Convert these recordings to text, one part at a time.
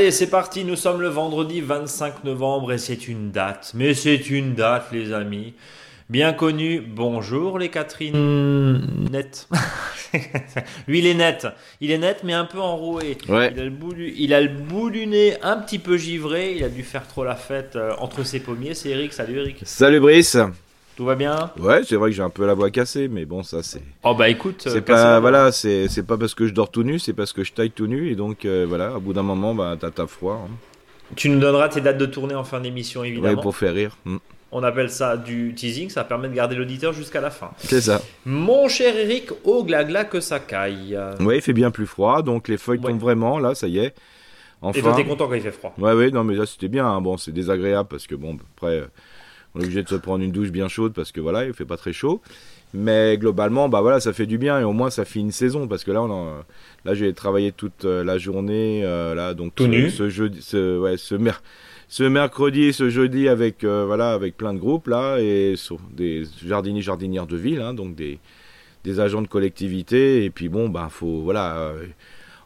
Allez, c'est parti, nous sommes le vendredi 25 novembre et c'est une date. Mais c'est une date, les amis. Bien connu. Bonjour les Catherine. Net. Lui, il est net. Il est net, mais un peu enroué. Ouais. Il, a le bout du, il a le bout du nez un petit peu givré. Il a dû faire trop la fête euh, entre ses pommiers. C'est Eric. Salut Eric. Salut Brice. Tout va bien Ouais, c'est vrai que j'ai un peu la voix cassée, mais bon, ça c'est. Oh bah écoute. euh, C'est pas voilà, c'est pas parce que je dors tout nu, c'est parce que je taille tout nu et donc euh, voilà, au bout d'un moment, bah t'as froid. hein. Tu nous donneras tes dates de tournée en fin d'émission, Ouais, évidemment. pour faire rire. Mm. On appelle ça du teasing. Ça permet de garder l'auditeur jusqu'à la fin. C'est ça. Mon cher Eric, au glagla que ça caille. Ouais, il fait bien plus froid, donc les feuilles Ouais. tombent vraiment. Là, ça y est. Et toi, Enfin. t'es content quand il fait froid? Ouais, ouais, non, mais là c'était bien. hein. Bon, c'est désagréable parce que bon, après, euh, on est obligé de se prendre une douche bien chaude parce que voilà, il fait pas très chaud. Mais globalement, bah voilà, ça fait du bien et au moins ça fait une saison parce que là, on en- là j'ai travaillé toute euh, la journée euh, là, donc Tout ce, nu ce jeudi, ce, ouais, ce, mer- ce mercredi et ce jeudi avec euh, voilà avec plein de groupes là et des jardiniers jardinières de ville, hein, donc des des agents de collectivité et puis bon, bah faut voilà. euh,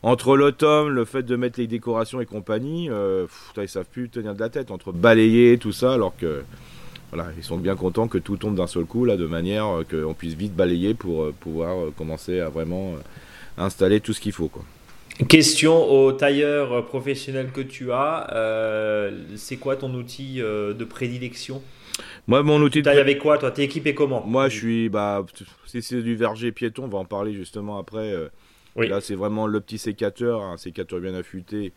entre l'automne, le fait de mettre les décorations et compagnie, euh, pff, ils savent plus tenir de la tête. Entre balayer, tout ça, alors que voilà, ils sont bien contents que tout tombe d'un seul coup, là, de manière euh, qu'on puisse vite balayer pour euh, pouvoir euh, commencer à vraiment installer tout ce qu'il faut. Quoi. Question au tailleur professionnel que tu as. euh, c'est quoi ton outil de prédilection? Moi, mon outil Tu de avec quoi toi? T'es équipé comment? Moi, je suis, bah, si c'est du verger piéton, on va en parler justement après. Oui. Là, c'est vraiment le petit sécateur, un sécateur bien affûté.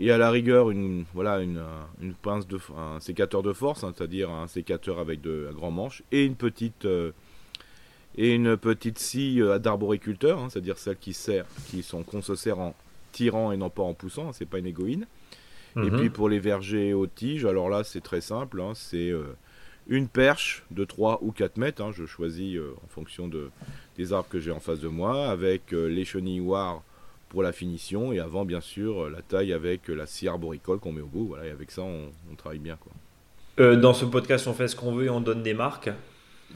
Et à la rigueur, une, voilà, une, euh, une pince de, un sécateur de force, hein, c'est-à-dire un sécateur avec de, un grand manche et une petite, euh, et une petite scie euh, d'arboriculteur, hein, c'est-à-dire celle qui sert, qui sont, qu'on se sert en tirant et non pas en poussant. hein, c'est pas une égoïne. Et Mhm. puis pour les vergers aux tiges, alors là c'est très simple, hein, c'est euh, une perche de 3 ou 4 mètres, je choisis en fonction de, des arbres que j'ai en face de moi, avec les chenilloirs pour la finition, et avant bien sûr euh, la taille avec euh, la scie arboricole qu'on met au bout, voilà, et avec ça on, on travaille bien. Quoi. Euh, Dans ce podcast, on fait ce qu'on veut et on donne des marques.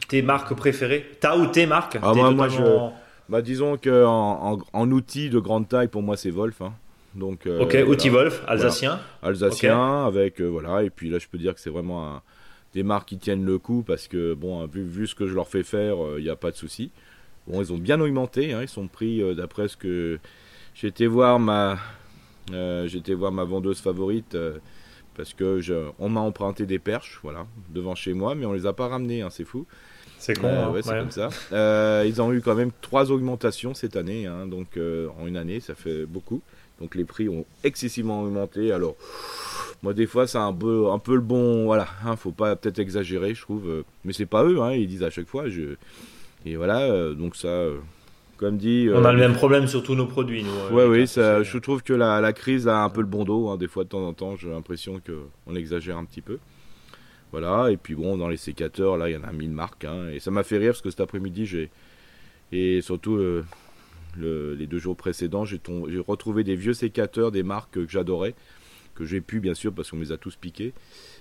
Tes marques préférées? Ta ou tes marques? Ah, moi- moi, totalement- Bah disons que en, en, en outil de grande taille, pour moi c'est Wolf. hein. Donc, euh, Ok, voilà. outil Wolf, alsacien. alsacien avec euh, voilà et puis là je peux dire que c'est vraiment un- des marques qui tiennent le coup parce que bon vu, vu ce que je leur fais faire il n'y a pas de souci bon ils ont bien augmenté hein, ils sont pris d'après ce que été voir ma euh, été voir ma vendeuse favorite euh, parce que je, on m'a emprunté des perches voilà devant chez moi mais on les a pas ramenées hein, c'est fou C'est con. euh, hein, ouais, c'est ouais. comme ça. Ils ont eu quand même trois augmentations cette année, hein, donc en une année, ça fait beaucoup. Donc les prix ont excessivement augmenté. Alors, moi des fois, c'est un peu, un peu le bon, voilà, faut pas peut-être exagérer, je trouve. mais c'est pas eux, ils disent à chaque fois. Je... Et voilà, donc ça, comme dit. On a euh, le même problème sur tous nos produits, nous. euh, Ouais, oui, ça, je trouve que la, la crise a un peu le bon dos. hein, des fois, de temps en temps, j'ai l'impression qu'on exagère un petit peu. Voilà, et puis bon, dans les sécateurs, là, il y en a mille marques. hein, et ça m'a fait rire parce que cet après-midi, j'ai. Et surtout, euh, le- les deux jours précédents, j'ai retrouvé des vieux sécateurs, des marques que j'adorais, que j'ai pu, bien sûr, parce qu'on me les a tous piqués.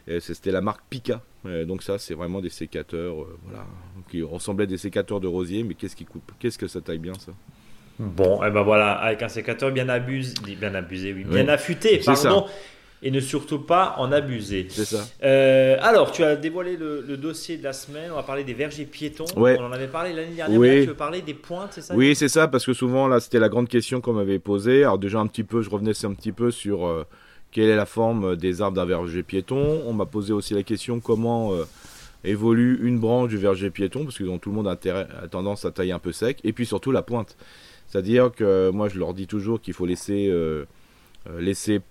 Et C'était la marque Pika. Euh, donc, ça, c'est vraiment des sécateurs, euh, voilà, qui ressemblaient à des sécateurs de rosier, mais qu'est-ce qui coupe? Qu'est-ce que ça taille bien, ça? Bon, et ben voilà, avec un sécateur bien abusé, bien abusé, oui, bien Oui. affûté, pardon, et ne surtout pas en abuser. C'est ça. Euh, alors, tu as dévoilé le, le dossier de la semaine. On va parler des vergers piétons. Ouais. On en avait parlé l'année dernière. Oui. là, tu veux parler des pointes, c'est ça? Oui, c'est ça, parce que souvent, là, c'était la grande question qu'on m'avait posée. Alors, déjà, un petit peu, je revenais un petit peu sur euh, quelle est la forme des arbres d'un verger piéton. On m'a posé aussi la question comment euh, évolue une branche du verger piéton, parce que tout le monde a, tendance à tailler un peu sec. Et puis surtout, la pointe. C'est-à-dire que moi, je leur dis toujours qu'il faut laisser, euh, euh, laisser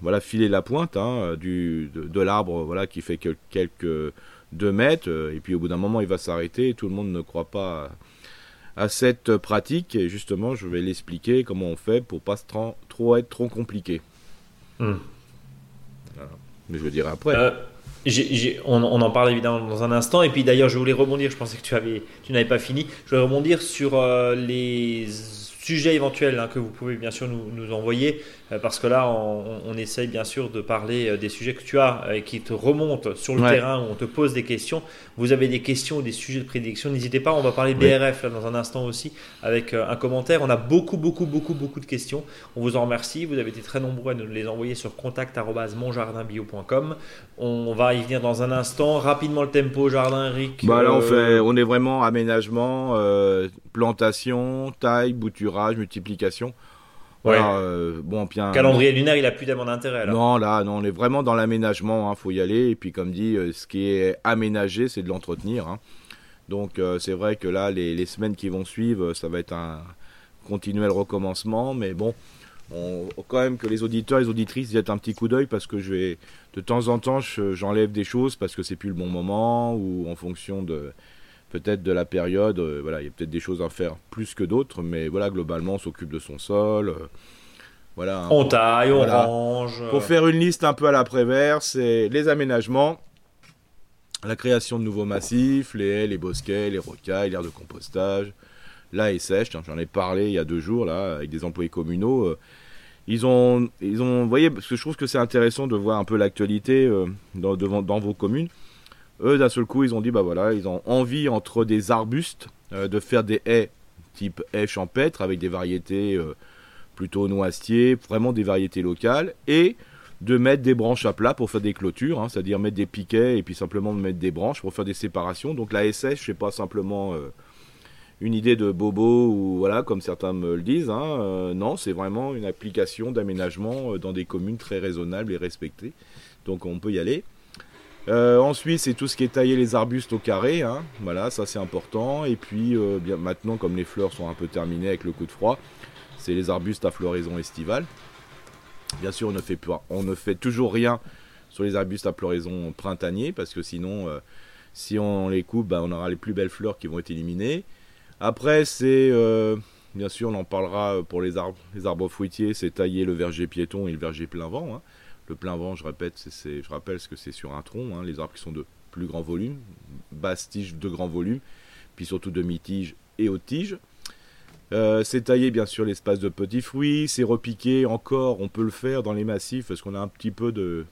voilà, filer la pointe hein, du, de, l'arbre voilà, qui fait que, quelques 2 mètres. Et puis, au bout d'un moment, il va s'arrêter. et Tout le monde ne croit pas. à- cette pratique et justement je vais l'expliquer comment on fait pour pas se tran- trop être trop compliqué. Hmm. Mais je le dirai après. Euh, on, on en parle évidemment dans un instant. Et puis d'ailleurs, je voulais rebondir. Je pensais que tu avais, tu n'avais pas fini. Je voulais rebondir sur euh, les sujets éventuels hein, que vous pouvez bien sûr nous, nous envoyer. Parce que là, on, essaye bien sûr de parler des sujets que tu as et qui te remontent sur le terrain, où on te pose des questions. Vous avez des questions ou des sujets de prédiction, n'hésitez pas, on va parler BRF là, dans un instant aussi, avec un commentaire. On a beaucoup, beaucoup, beaucoup, beaucoup de questions. On vous en remercie, vous avez été très nombreux à nous les envoyer sur contact.monjardinbio.com. On va y venir dans un instant. Rapidement le tempo, jardin, Eric. Bah là, on, fait, on est vraiment aménagement, plantation, taille, bouturage, multiplication. Voilà, euh, bon, bien, Calendrier lunaire, il a plus tellement d'intérêt. Non, là, non, on est vraiment dans l'aménagement. Il hein, faut y aller. Et puis, comme dit, euh, ce qui est aménagé, c'est de l'entretenir. Hein. Donc, euh, c'est vrai que là, les, semaines qui vont suivre, ça va être un continuel recommencement. Mais bon, on, quand même que les auditeurs et les auditrices jettent un petit coup d'œil parce que je vais, de temps en temps, j'enlève des choses parce que c'est plus le bon moment ou en fonction de peut-être de la période. Euh, voilà, il y a peut-être des choses à faire plus que d'autres, mais voilà, globalement, on s'occupe de son sol. Euh, voilà. On taille, on range. Pour faire une liste un peu à l'après-vert, c'est les aménagements, la création de nouveaux massifs, les haies, les bosquets, les rocailles, l'air de compostage. Là, est sèche, j'en ai parlé il y a deux jours là avec des employés communaux. Euh, ils ont, ils ont, vous voyez, parce que je trouve que c'est intéressant de voir un peu l'actualité dans, dans vos communes. Eux, d'un seul coup, ils ont dit, bah voilà, ils ont envie entre des arbustes euh, de faire des haies type haies champêtre avec des variétés euh, plutôt noisetiers, vraiment des variétés locales, et de mettre des branches à plat pour faire des clôtures, hein, c'est-à-dire mettre des piquets et puis simplement mettre des branches pour faire des séparations. Donc la SS, sais pas simplement euh, une idée de bobo ou voilà comme certains me le disent. Hein, non, c'est vraiment une application d'aménagement dans des communes très raisonnables et respectées. Donc on peut y aller. Euh, ensuite, c'est tout ce qui est tailler les arbustes au carré. Hein. Voilà, ça c'est important. Et puis, euh, maintenant, comme les fleurs sont un peu terminées avec le coup de froid, c'est les arbustes à floraison estivale. Bien sûr, on ne fait, toujours rien sur les arbustes à floraison printanier parce que sinon, euh, si on les coupe, bah, on aura les plus belles fleurs qui vont être éliminées. Après, c'est bien sûr, on en parlera pour les arbres, les arbres fruitiers, c'est tailler le verger piéton et le verger plein vent. Hein. Le plein vent, je répète, je rappelle ce que c'est sur un tronc, hein, les arbres qui sont de plus grand volume, basse tige de grand volume, puis surtout demi-tige et haute tige. Euh, c'est tailler bien sûr l'espace de petits fruits, c'est repiquer encore, on peut le faire dans les massifs parce qu'on a un petit peu de,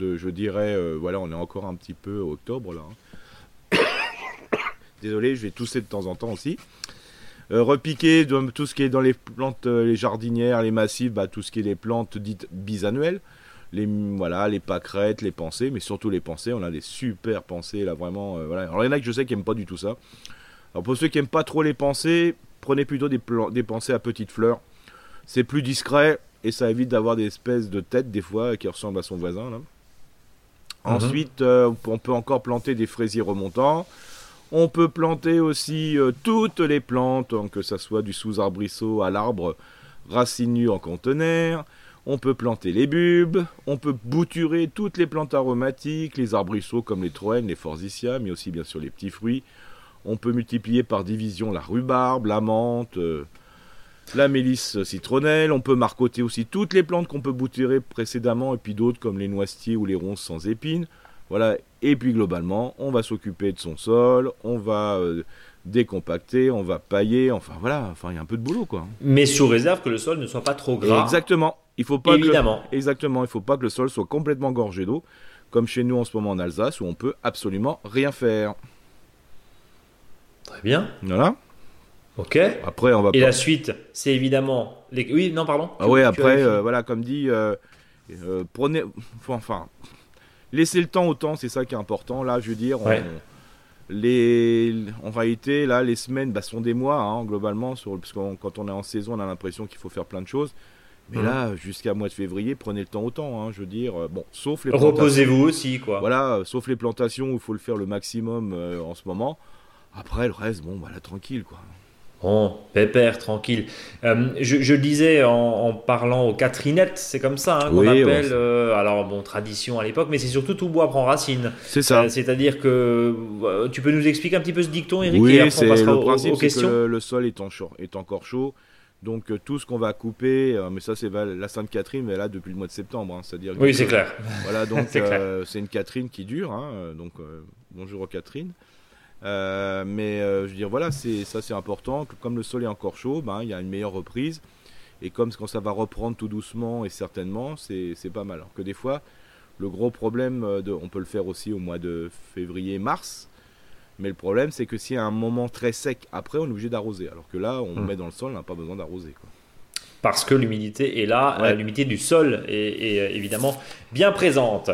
je dirais, euh, voilà, on est encore un petit peu octobre là. Hein. Désolé, je vais tousser de temps en temps aussi. Euh, repiquer tout ce qui est dans les plantes, les jardinières, les massifs, bah, tout ce qui est les plantes dites bisannuelles les voilà les pâquerettes, les pensées, mais surtout les pensées. On a des super pensées là vraiment. Euh, voilà. Alors il y en a que je sais qui n'aiment pas du tout ça. Alors pour ceux qui n'aiment pas trop les pensées, prenez plutôt des, des pensées à petites fleurs. C'est plus discret et ça évite d'avoir des espèces de têtes des fois qui ressemblent à son voisin. Là. Mhm. Ensuite, euh, on peut encore planter des fraisiers remontants. On peut planter aussi euh, toutes les plantes, que ce soit du sous-arbrisseau à l'arbre racinu en conteneur. On peut planter les bulbes, on peut bouturer toutes les plantes aromatiques, les arbrisseaux comme les troènes, les forsythias, mais aussi bien sûr les petits fruits. On peut multiplier par division la rhubarbe, la menthe, euh, la mélisse citronnelle. On peut marcoter aussi toutes les plantes qu'on peut bouturer précédemment et puis d'autres comme les noisetiers ou les ronces sans épines. Voilà. Et puis globalement, on va s'occuper de son sol, on va euh, décompacter, on va pailler, enfin voilà, enfin il y a un peu de boulot quoi. Mais sous réserve que le sol ne soit pas trop gras. Exactement. Il faut pas Évidemment. exactement, il faut pas que le sol soit complètement gorgé d'eau, comme chez nous en ce moment en Alsace, où on peut absolument rien faire. Très bien. Voilà. Ok. Après, on va. Et la suite, c'est évidemment les. Oui, non, pardon. Ah oui, après, euh, voilà, comme dit, euh, euh, prenez, enfin, laissez le temps au temps, c'est ça qui est important. Là, je veux dire, les, en réalité, là, les semaines bah, sont des mois, hein, globalement, sur, parce que quand on est en saison, on a l'impression qu'il faut faire plein de choses. Mais mmh. là, jusqu'à mois de février, prenez le temps autant, hein, je veux dire. Euh, bon, sauf les Reposez-vous aussi, quoi. Voilà, euh, sauf les plantations où il faut le faire le maximum euh, en ce moment. Après, le reste, bon, voilà, tranquille, quoi. Bon, pépère, tranquille. je, le disais en, parlant aux Catherinettes, c'est comme ça hein, qu'on appelle. alors, bon, tradition à l'époque, mais c'est surtout tout bois prend racine. C'est ça. C'est-à-dire que tu peux nous expliquer un petit peu ce dicton, Eric Oui, c'est le principe, c'est que le, le, sol est, en chaud, est encore chaud. Donc euh, tout ce qu'on va couper, euh, mais ça c'est la Sainte Catherine, mais là depuis le mois de septembre, hein, c'est-à-dire. Oui, c'est clair. Voilà, donc euh, c'est une Catherine qui dure, hein, donc bonjour aux Catherine. Mais je veux dire voilà, c'est ça c'est important. Comme le sol est encore chaud, ben il y a une meilleure reprise. Et comme quand ça va reprendre tout doucement et certainement, c'est pas mal. Alors que des fois, le gros problème, de, on peut le faire aussi au mois de février-mars, mais le problème, c'est que s'il y a un moment très sec après, on est obligé d'arroser. Alors que là, on mmh. met dans le sol, on n'a pas besoin d'arroser parce que l'humidité est là, euh, l'humidité du sol est, euh, évidemment bien présente.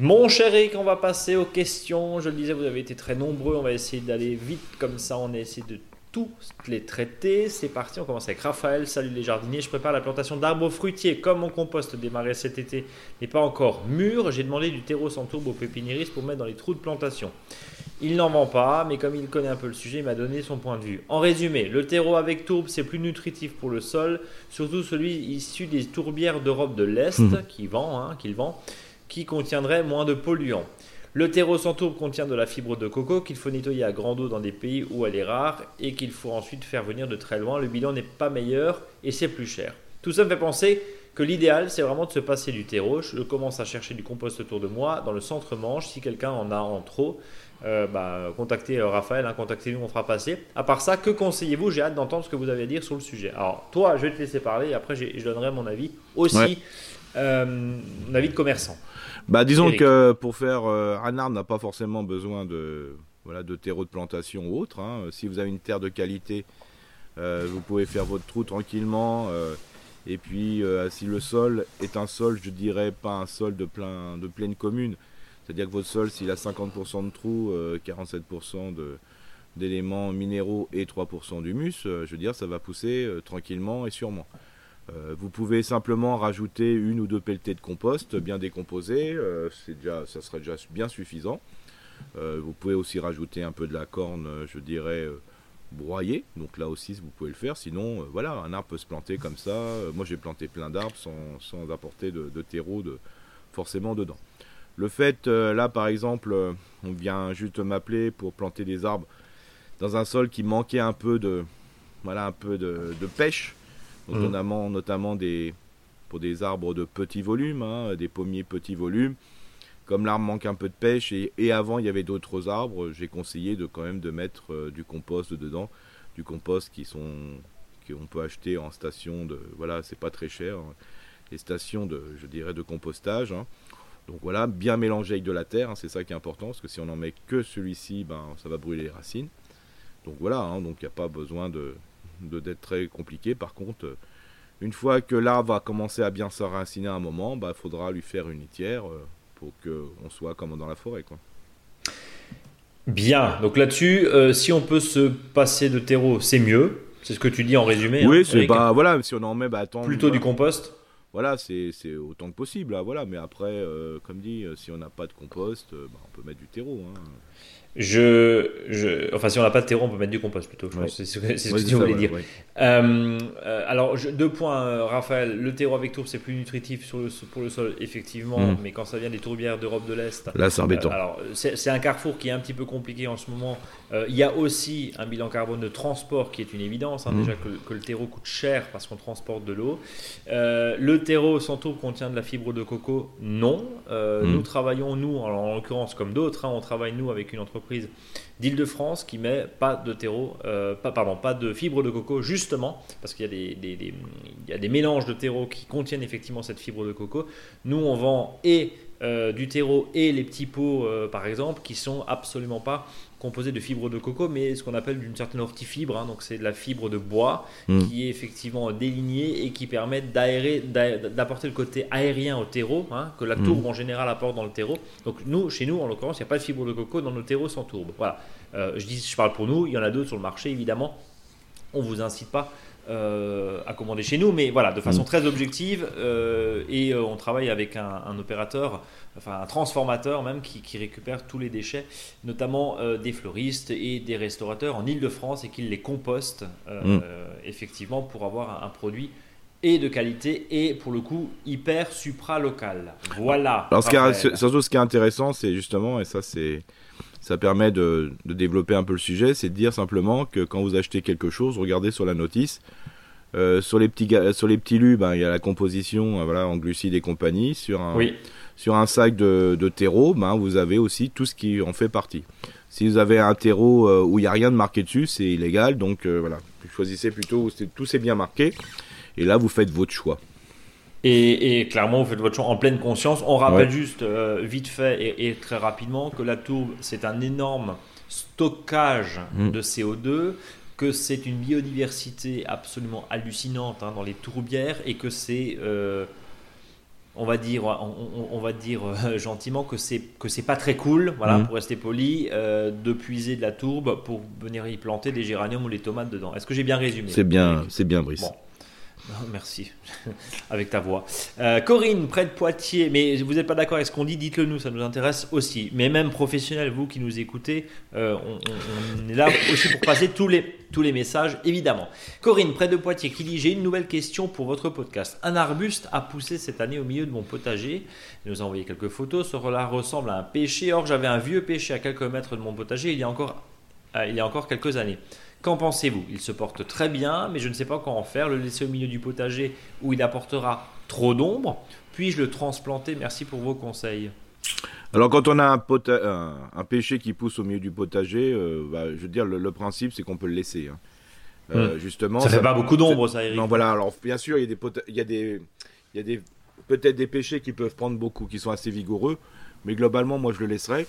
Mon cher Eric, on va passer aux questions. Je le disais, vous avez été très nombreux. On va essayer d'aller vite comme ça. On a essayé de tous les traiter. C'est parti. On commence avec Raphaël. Salut les jardiniers. Je prépare la plantation d'arbres fruitiers. Comme mon compost démarré cet été n'est pas encore mûr, j'ai demandé du terreau sans tourbe au pépiniériste pour mettre dans les trous de plantation. Il n'en vend pas, mais comme il connaît un peu le sujet, il m'a donné son point de vue. En résumé, le terreau avec tourbe, c'est plus nutritif pour le sol, surtout celui issu des tourbières d'Europe de l'Est, mmh. qui vend, hein, qu'il vend, qui contiendrait moins de polluants. Le terreau sans tourbe contient de la fibre de coco qu'il faut nettoyer à grande eau dans des pays où elle est rare et qu'il faut ensuite faire venir de très loin. Le bilan n'est pas meilleur et c'est plus cher. Tout ça me fait penser que l'idéal, c'est vraiment de se passer du terreau. Je commence à chercher du compost autour de moi, dans le centre-manche, si quelqu'un en a en trop. Euh, bah, contactez euh, Raphaël, hein, contactez-nous, on fera passer. À part ça, que conseillez-vous J'ai hâte d'entendre ce que vous avez à dire sur le sujet. Alors, toi, je vais te laisser parler et après, je donnerai mon avis aussi, euh, mon avis de commerçant. Bah, disons que pour faire un arbre n'a pas forcément besoin de, voilà, de terreau de plantation ou autre. Hein. Si vous avez une terre de qualité, vous pouvez faire votre trou tranquillement. et puis, si le sol est un sol, je dirais pas un sol de, plein, de pleine commune, c'est-à-dire que votre sol, s'il a 50% de trous, 47% euh, d'éléments minéraux et 3% d'humus, euh, je veux dire, ça va pousser euh, tranquillement et sûrement. vous pouvez simplement rajouter une ou deux pelletées de compost bien décomposé, déjà, ça serait déjà bien suffisant. vous pouvez aussi rajouter un peu de la corne, je dirais, broyée, donc là aussi vous pouvez le faire. Sinon, voilà, un arbre peut se planter comme ça. moi j'ai planté plein d'arbres sans, apporter de, de terreau de, forcément dedans. Le fait, euh, là par exemple, euh, on vient juste m'appeler pour planter des arbres dans un sol qui manquait un peu de, voilà, un peu de, pêche, mmh. notamment, notamment des, pour des arbres de petit volume, hein, des pommiers petit volume. Comme l'arbre manque un peu de pêche et, avant il y avait d'autres arbres, j'ai conseillé de quand même de mettre euh, du compost dedans, du compost qui sont qu'on peut acheter en station de, voilà, c'est pas très cher, hein. les stations de, je dirais, de compostage. Hein. Donc voilà, bien mélanger avec de la terre, hein, c'est ça qui est important, parce que si on en met que celui-ci, ben, ça va brûler les racines. Donc voilà, hein, donc il n'y a pas besoin de, d'être très compliqué. Par contre, euh, une fois que l'arbre va commencer à bien s'enraciner à un moment, il bah, faudra lui faire une litière euh, pour qu'on soit comme dans la forêt. Quoi. Bien, donc là-dessus, euh, si on peut se passer de terreau, c'est mieux. C'est ce que tu dis en résumé. Oui, hein, c'est bah, voilà, si on en met, bah, attends, plutôt du compost voilà, c'est autant que possible. Là, voilà. Mais après, euh, comme dit, euh, si on n'a pas de compost, euh, bah, on peut mettre du terreau. Hein. Je, je, enfin, si on n'a pas de terreau, on peut mettre du compost plutôt. C'est ce que, ce que tu voulais dire. Euh, euh, alors, deux points, euh, Raphaël. Le terreau avec tourbe, c'est plus nutritif sur le, pour le sol, effectivement. Mm. Mais quand ça vient des tourbières d'Europe de l'Est. Là, c'est embêtant. alors, c'est un carrefour qui est un petit peu compliqué en ce moment. Il y a aussi un bilan carbone de transport qui est une évidence. Hein, mm. Déjà que, que, le terreau coûte cher parce qu'on transporte de l'eau. le terreau sans tourbe contient de la fibre de coco Non. Mm. Nous travaillons, nous, en, l'occurrence, comme d'autres, hein, on travaille, nous, avec une entreprise d'Île-de-France qui met pas de terreau, euh, pas, pardon, pas de fibre de coco, justement, parce qu'il y, a des, mélanges de terreau qui contiennent effectivement cette fibre de coco. Nous, on vend et euh, du terreau et les petits pots, euh, par exemple, qui sont absolument pas composé de fibres de coco, mais ce qu'on appelle d'une certaine hortifibre. Hein, donc c'est de la fibre de bois mm. qui est effectivement délignée et qui permet d'aérer, d'apporter le côté aérien au terreau, hein, que la mm. tourbe en général apporte dans le terreau. Donc nous, chez nous, en l'occurrence, il n'y a pas de fibre de coco dans nos terreaux sans tourbe. Voilà. Euh, je dis, je parle pour nous. Il y en a d'autres sur le marché, évidemment. On vous incite pas euh, à commander chez nous, mais voilà, de façon très objective. Euh, et on travaille avec un, un opérateur enfin un transformateur même qui, récupère tous les déchets, notamment euh, des fleuristes et des restaurateurs en Ile-de-France et qui les composte euh, mm. effectivement pour avoir un, produit et de qualité et pour le coup hyper supra-local. Voilà. Alors ce qui est, surtout ce qui est intéressant, c'est justement, et ça c'est ça permet de, développer un peu le sujet, c'est de dire simplement que quand vous achetez quelque chose, regardez sur la notice. Euh, sur les petits sur les petits lus, ben, il y a la composition voilà en glucides et compagnie. Sur un, oui sur un sac de, terreau, ben, vous avez aussi tout ce qui en fait partie. Si vous avez un terreau euh, où il n'y a rien de marqué dessus, c'est illégal. Donc euh, voilà, choisissez plutôt où tout c'est bien marqué. Et là, vous faites votre choix. Et, clairement, vous faites votre choix en pleine conscience. On rappelle juste euh, vite fait et, très rapidement que la tourbe, c'est un énorme stockage mm. de CO2, que c'est une biodiversité absolument hallucinante hein, dans les tourbières et que c'est euh, on va dire, on, va dire euh, gentiment que c'est que c'est pas très cool, voilà, mm. pour rester poli, euh, de puiser de la tourbe pour venir y planter des géraniums ou les tomates dedans. Est-ce que j'ai bien résumé? C'est bien, c'est bien, Brice. Merci, avec ta voix. Euh, Corinne, près de Poitiers, mais vous n'êtes pas d'accord avec ce qu'on dit, dites-le nous, ça nous intéresse aussi. Mais même professionnels, vous qui nous écoutez, euh, on, est là aussi pour passer tous les, tous les messages, évidemment. Corinne, près de Poitiers, qui dit J'ai une nouvelle question pour votre podcast. Un arbuste a poussé cette année au milieu de mon potager. Il nous a envoyé quelques photos. Cela ressemble à un pêcher. Or, j'avais un vieux pêcher à quelques mètres de mon potager il y a encore, euh, il y a encore quelques années. Qu'en pensez-vous? Il se porte très bien, mais je ne sais pas quoi en faire. Le laisser au milieu du potager où il apportera trop d'ombre. Puis-je le transplanter? Merci pour vos conseils. Alors quand on a un, un, pêcher qui pousse au milieu du potager, euh, bah, je veux dire, le, principe c'est qu'on peut le laisser. Hein. Euh, hmm. Justement. Ça, fait pas beaucoup d'ombre, ça, Eric. Non, voilà. Alors bien sûr, il y a des, il y a des, il y a des peut-être des pêchers qui peuvent prendre beaucoup, qui sont assez vigoureux, mais globalement, moi, je le laisserai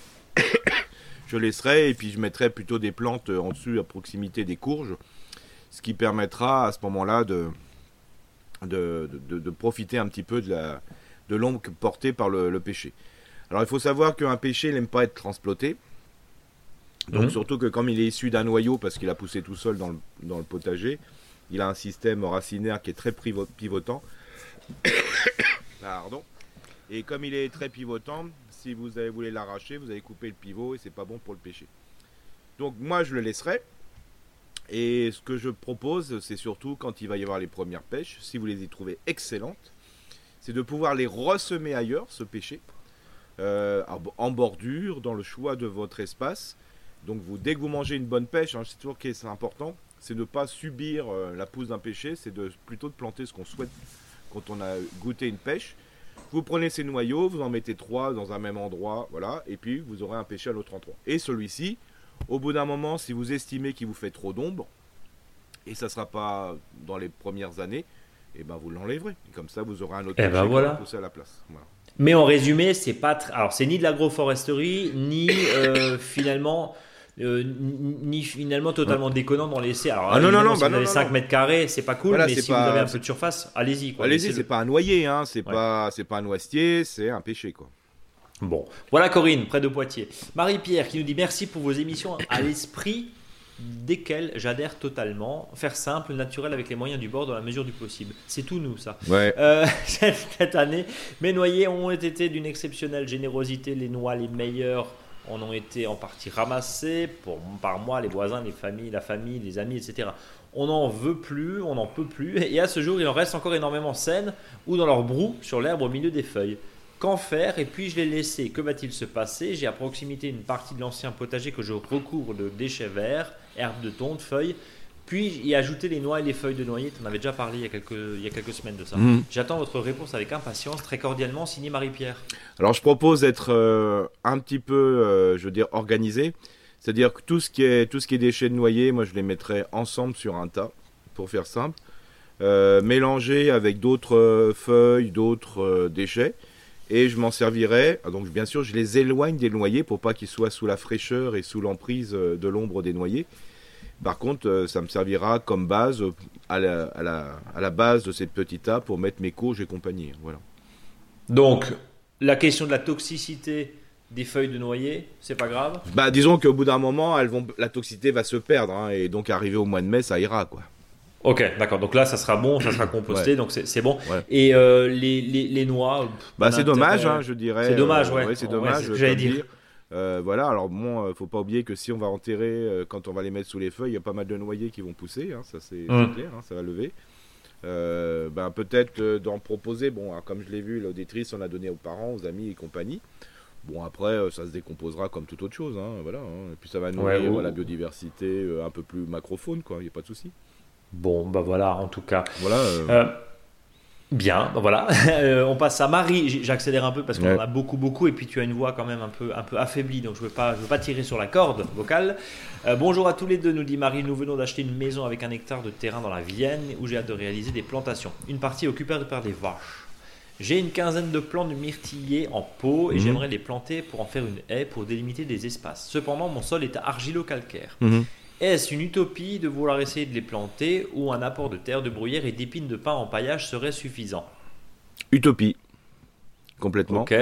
je laisserai et puis je mettrai plutôt des plantes en dessus à proximité des courges, ce qui permettra à ce moment-là de de, profiter un petit peu de la de l'ombre portée par le, pêcher. Alors il faut savoir qu'un pêcher n'aime pas être transplanté. Donc mhm. surtout que comme il est issu d'un noyau parce qu'il a poussé tout seul dans le, dans le potager, il a un système racinaire qui est très pivotant. Pardon. Et comme il est très pivotant, si vous avez voulu l'arracher, vous allez couper le pivot et c'est pas bon pour le pêcher. Donc moi je le laisserai. Et ce que je propose, c'est surtout quand il va y avoir les premières pêches, si vous les y trouvez excellentes, c'est de pouvoir les ressemer ailleurs, ce pêcher, euh, en bordure, dans le choix de votre espace. Donc vous, dès que vous mangez une bonne pêche, hein, c'est toujours que c'est important, c'est de ne pas subir euh, la pousse d'un pêcher, c'est de plutôt de planter ce qu'on souhaite quand on a goûté une pêche. Vous prenez ces noyaux, vous en mettez trois dans un même endroit, voilà, et puis vous aurez un pêcher à l'autre endroit. Et celui-ci, au bout d'un moment, si vous estimez qu'il vous fait trop d'ombre, et ça ne sera pas dans les premières années, et eh ben vous l'enlèverez. Comme ça, vous aurez un autre eh ben voilà. pousser à la place. Mais en résumé, c'est pas alors c'est ni de l'agroforesterie ni euh, finalement euh, ni finalement totalement déconnant dans l'essai. Alors, ah non, non, non, si bah vous avez 5 mètres carrés, c'est pas cool, mais si vous avez un peu de surface, allez-y. Allez-y, c'est pas un noyer, hein, c'est pas, c'est pas un noisetier, c'est un pêcher, quoi. Bon, voilà Corinne, près de Poitiers. Marie-Pierre qui nous dit merci pour vos émissions à l'esprit desquelles j'adhère totalement. Faire simple, naturel avec les moyens du bord dans la mesure du possible. C'est tout nous, ça. Ouais. Euh, cette année, mes noyers ont été d'une exceptionnelle générosité, les noix les meilleures on ont été en partie ramassés par moi, les voisins, les familles, la famille, les amis, etc. On n'en veut plus, on n'en peut plus, et à ce jour, il en reste encore énormément saines ou dans leur brou sur l'herbe au milieu des feuilles. Qu'en faire? Et puis je l'ai laissé. Que va-t-il se passer? J'ai à proximité une partie de l'ancien potager que je recouvre de déchets verts, herbes de tonte, feuilles. Puis y ajouter les noix et les feuilles de noyer. Tu en avais déjà parlé il y a quelques, il y a quelques semaines de ça. Mhm. J'attends votre réponse avec impatience, très cordialement, signé Marie-Pierre. Alors je propose d'être euh, un petit peu, euh, je veux dire, organisé. C'est-à-dire que tout ce, qui est, tout ce qui est déchets de noyer, moi je les mettrai ensemble sur un tas, pour faire simple. Euh, mélangés avec d'autres feuilles, d'autres déchets. Et je m'en servirai. Ah, donc bien sûr, je les éloigne des noyers pour pas qu'ils soient sous la fraîcheur et sous l'emprise de l'ombre des noyers. Par contre, euh, ça me servira comme base à la, à la, à la base de cette petite A pour mettre mes courges et compagnie. Voilà. Donc, la question de la toxicité des feuilles de noyer, c'est pas grave? Bah, disons qu'au bout d'un moment, elles vont, la toxicité va se perdre, hein, et donc arrivé au mois de mai, ça ira, quoi. Ok, d'accord. Donc là, ça sera bon, ça sera composté, donc c'est bon. Et euh, les, les, les, noix Bah, c'est dommage, hein, je dirais. C'est dommage, ouais. c'est dommage. j'allais dire. Euh, voilà, alors bon, euh, faut pas oublier que si on va enterrer, euh, quand on va les mettre sous les feuilles, il y a pas mal de noyers qui vont pousser, hein, ça c'est mmh. clair, hein, ça va lever. ben, peut-être d'en proposer, bon, comme je l'ai vu, l'auditrice, on a donné aux parents, aux amis et compagnie. Bon, après, ça se décomposera comme toute autre chose, hein, voilà. et puis ça va nourrir la biodiversité un peu plus macrofaune, quoi, il n'y a pas de souci. Bon, bah voilà, en tout cas. Voilà. Bien, voilà. Euh, on passe à Marie. J'accélère un peu parce qu'on en a beaucoup, beaucoup. Et puis tu as une voix quand même un peu, un peu affaiblie. Donc je ne veux, pas, je veux pas tirer sur la corde vocale. Euh, bonjour à tous les deux, nous dit Marie. Nous venons d'acheter une maison avec un hectare de terrain dans la Vienne où j'ai hâte de réaliser des plantations. Une partie occupée par des vaches. J'ai une quinzaine de plants de myrtillers en pot et mhm. j'aimerais les planter pour en faire une haie pour délimiter des espaces. Cependant, mon sol est argilo-calcaire. Mhm. Est-ce une utopie de vouloir essayer de les planter ou un apport de terre, de bruyère et d'épines de pin en paillage serait suffisant? Utopie. Complètement. Ok.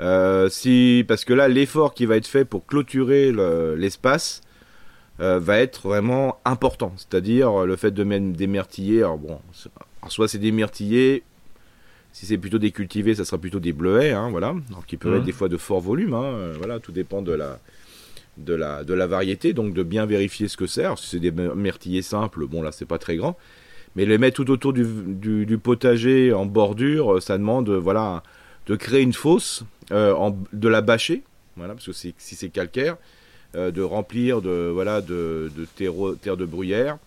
Euh, si, parce que là, l'effort qui va être fait pour clôturer l'espace euh, va être vraiment important. C'est-à-dire le fait de mettre des myrtillers. Alors bon, soit c'est des myrtillers, si c'est plutôt des cultivés, ça sera plutôt des bleuets, hein, voilà, donc qui peuvent être mmh. des fois de fort volume. Hein, euh, voilà, tout dépend de la, de la, variété, donc de bien vérifier ce que c'est. si c'est des myrtillers simples, bon là c'est pas très grand, mais les mettre tout autour du, du, potager en bordure, euh, ça demande euh, voilà de créer une fosse, euh, en, de la bâcher, voilà parce que si c'est calcaire, de remplir de voilà de, de terre, de bruyère.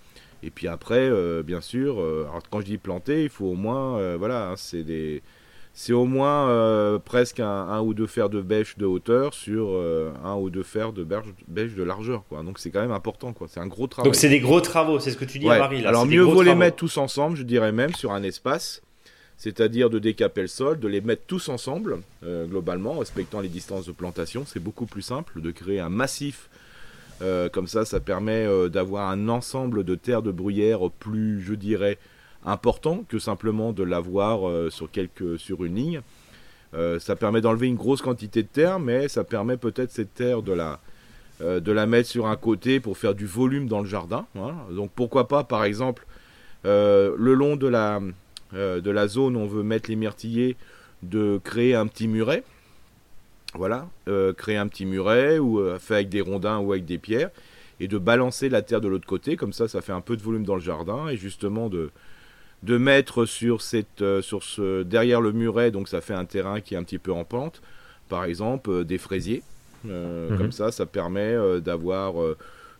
Et puis après, bien sûr, quand je dis planter, il faut au moins, voilà, hein, c'est des, c'est au moins euh, presque un, ou deux fers de bêche de hauteur sur euh, un ou deux fers de bêche de largeur. Quoi. Donc c'est quand même important. Quoi. C'est un gros travail. Donc c'est des gros travaux, c'est ce que tu dis à Marie. Alors mieux vaut les mettre tous ensemble, je dirais même, sur un espace. C'est-à-dire de décaper le sol, de les mettre tous ensemble, euh, globalement, respectant les distances de plantation. C'est beaucoup plus simple de créer un massif. comme ça, ça permet d'avoir un ensemble de terres de bruyère plus, je dirais, important que simplement de l'avoir euh, sur, sur une ligne. Euh, ça permet d'enlever une grosse quantité de terre, mais ça permet peut-être cette terre de la, euh, de la mettre sur un côté pour faire du volume dans le jardin. Donc pourquoi pas, par exemple, le long de la, de la zone où on veut mettre les myrtillers, de créer un petit muret. Voilà, créer un petit muret ou fait avec des rondins ou avec des pierres et de balancer la terre de l'autre côté. Comme ça, ça fait un peu de volume dans le jardin et justement de, de mettre sur, cette, euh, sur ce, derrière le muret, donc ça fait un terrain qui est un petit peu en pente, par exemple euh, des fraisiers. Euh, mhm. Comme ça, ça permet d'avoir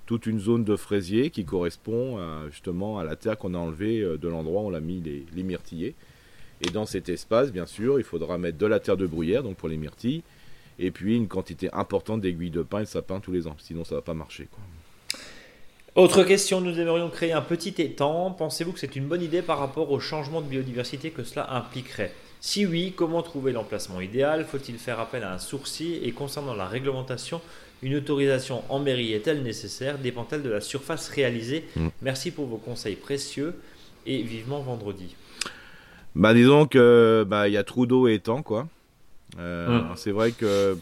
toute une zone de fraisiers qui correspond justement à la terre qu'on a enlevée de l'endroit où on a mis les, les, myrtillers. Et dans cet espace, bien sûr, il faudra mettre de la terre de bruyère, donc pour les myrtilles, et puis une quantité importante d'aiguilles de pin et de sapin tous les ans. Sinon, ça va pas marcher. Quoi. Autre question, nous aimerions créer un petit étang. Pensez-vous que c'est une bonne idée par rapport au changement de biodiversité que cela impliquerait? Si oui, comment trouver l'emplacement idéal? Faut-il faire appel à un sourcier Et concernant la réglementation, une autorisation en mairie est-elle nécessaire? Dépend-elle de la surface réalisée? Mm. Merci pour vos conseils précieux et vivement vendredi. Bah disons que bah il y a trop d'eau et étang quoi. Euh, mm. C'est vrai que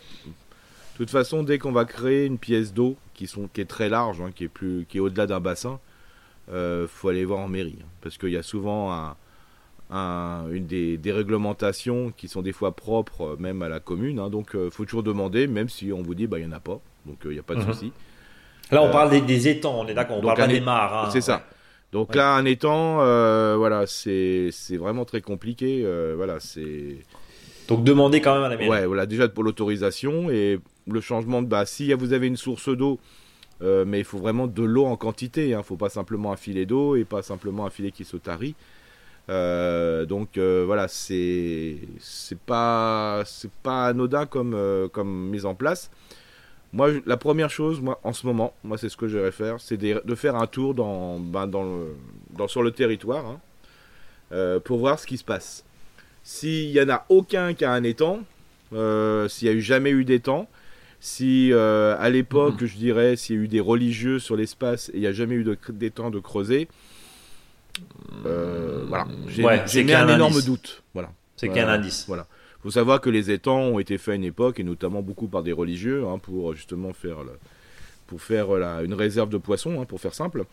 toute façon dès qu'on va créer une pièce d'eau qui, sont, qui est très large, hein, qui est, plus, qui est au-delà d'un bassin, euh, faut aller voir en mairie. Hein, parce qu'il y a souvent un, une des, des, réglementations qui sont des fois propres euh, même à la commune. Hein, donc il euh, faut toujours demander, même si on vous dit bah il n'y en a pas. Donc il n'y a pas de mhm. souci. Là on parle des, étangs, on est d'accord, on parle pas des mares. C'est ça. Donc là un étang, voilà, c'est vraiment très compliqué. voilà, c'est. Donc demandez quand même à la mairie. Ouais, voilà, déjà pour l'autorisation et le changement de base. Si vous avez une source d'eau, euh, mais il faut vraiment de l'eau en quantité. Il hein. ne faut pas simplement un filet d'eau et pas simplement un filet qui se tarit. Euh, donc euh, voilà, c'est c'est pas c'est pas anodin comme comme mise en place. Moi, la première chose, moi, en ce moment, moi, c'est ce que je vais faire, c'est de, faire un tour dans, ben, dans, dans, sur le territoire hein, pour voir ce qui se passe. S'il y en a aucun qui a un étang, s'il n'y a eu jamais eu d'étang, si euh, à l'époque, je dirais, s'il y a eu des religieux sur l'espace et il n'y a jamais eu d'étang de, de creuser, euh, voilà, j'ai un, énorme doute. Voilà. C'est qu'un indice. Voilà. faut savoir que les étangs ont été faits à une époque, et notamment beaucoup par des religieux, hein, pour justement faire, pour faire une réserve de poissons, hein, pour faire simple.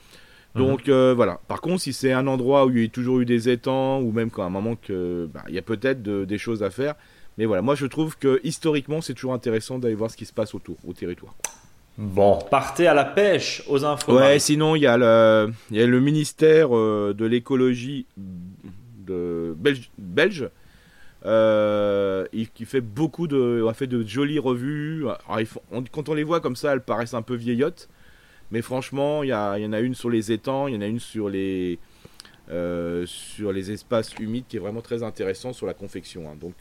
Mhm. Donc euh, voilà. Par contre, si c'est un endroit où il y a toujours eu des étangs, ou même quand à un moment que bah, il y a peut-être des choses à faire, mais voilà, moi je trouve que historiquement, c'est toujours intéressant d'aller voir ce qui se passe autour, au territoire. Bon, partez à la pêche aux infos. Ouais, sinon il y, a le, y a le ministère euh, de l'écologie de belge, belge euh, qui fait beaucoup de, a fait de jolies revues. quand on les voit comme ça, elles paraissent un peu vieillottes, mais franchement, il y, en a une sur les étangs, il y en a une sur les les espaces humides qui est vraiment très intéressant sur la confection. Hein. Donc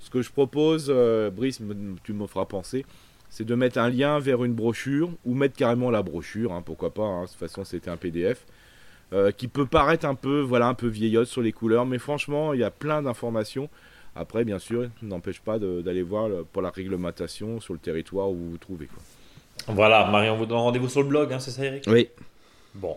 ce que je propose, Brice, tu me feras penser, c'est de mettre un lien vers une brochure ou mettre carrément la brochure, hein, pourquoi pas, hein, de toute façon c'était un PDF, euh, qui peut paraître un peu, voilà, un peu vieillotte sur les couleurs, mais franchement il y a plein d'informations. Après, bien sûr, n'empêche pas d'aller voir pour la réglementation sur le territoire où vous vous trouvez. Voilà, Marie, on vous donne rendez-vous sur le blog, hein, c'est ça Eric? Oui. Bon.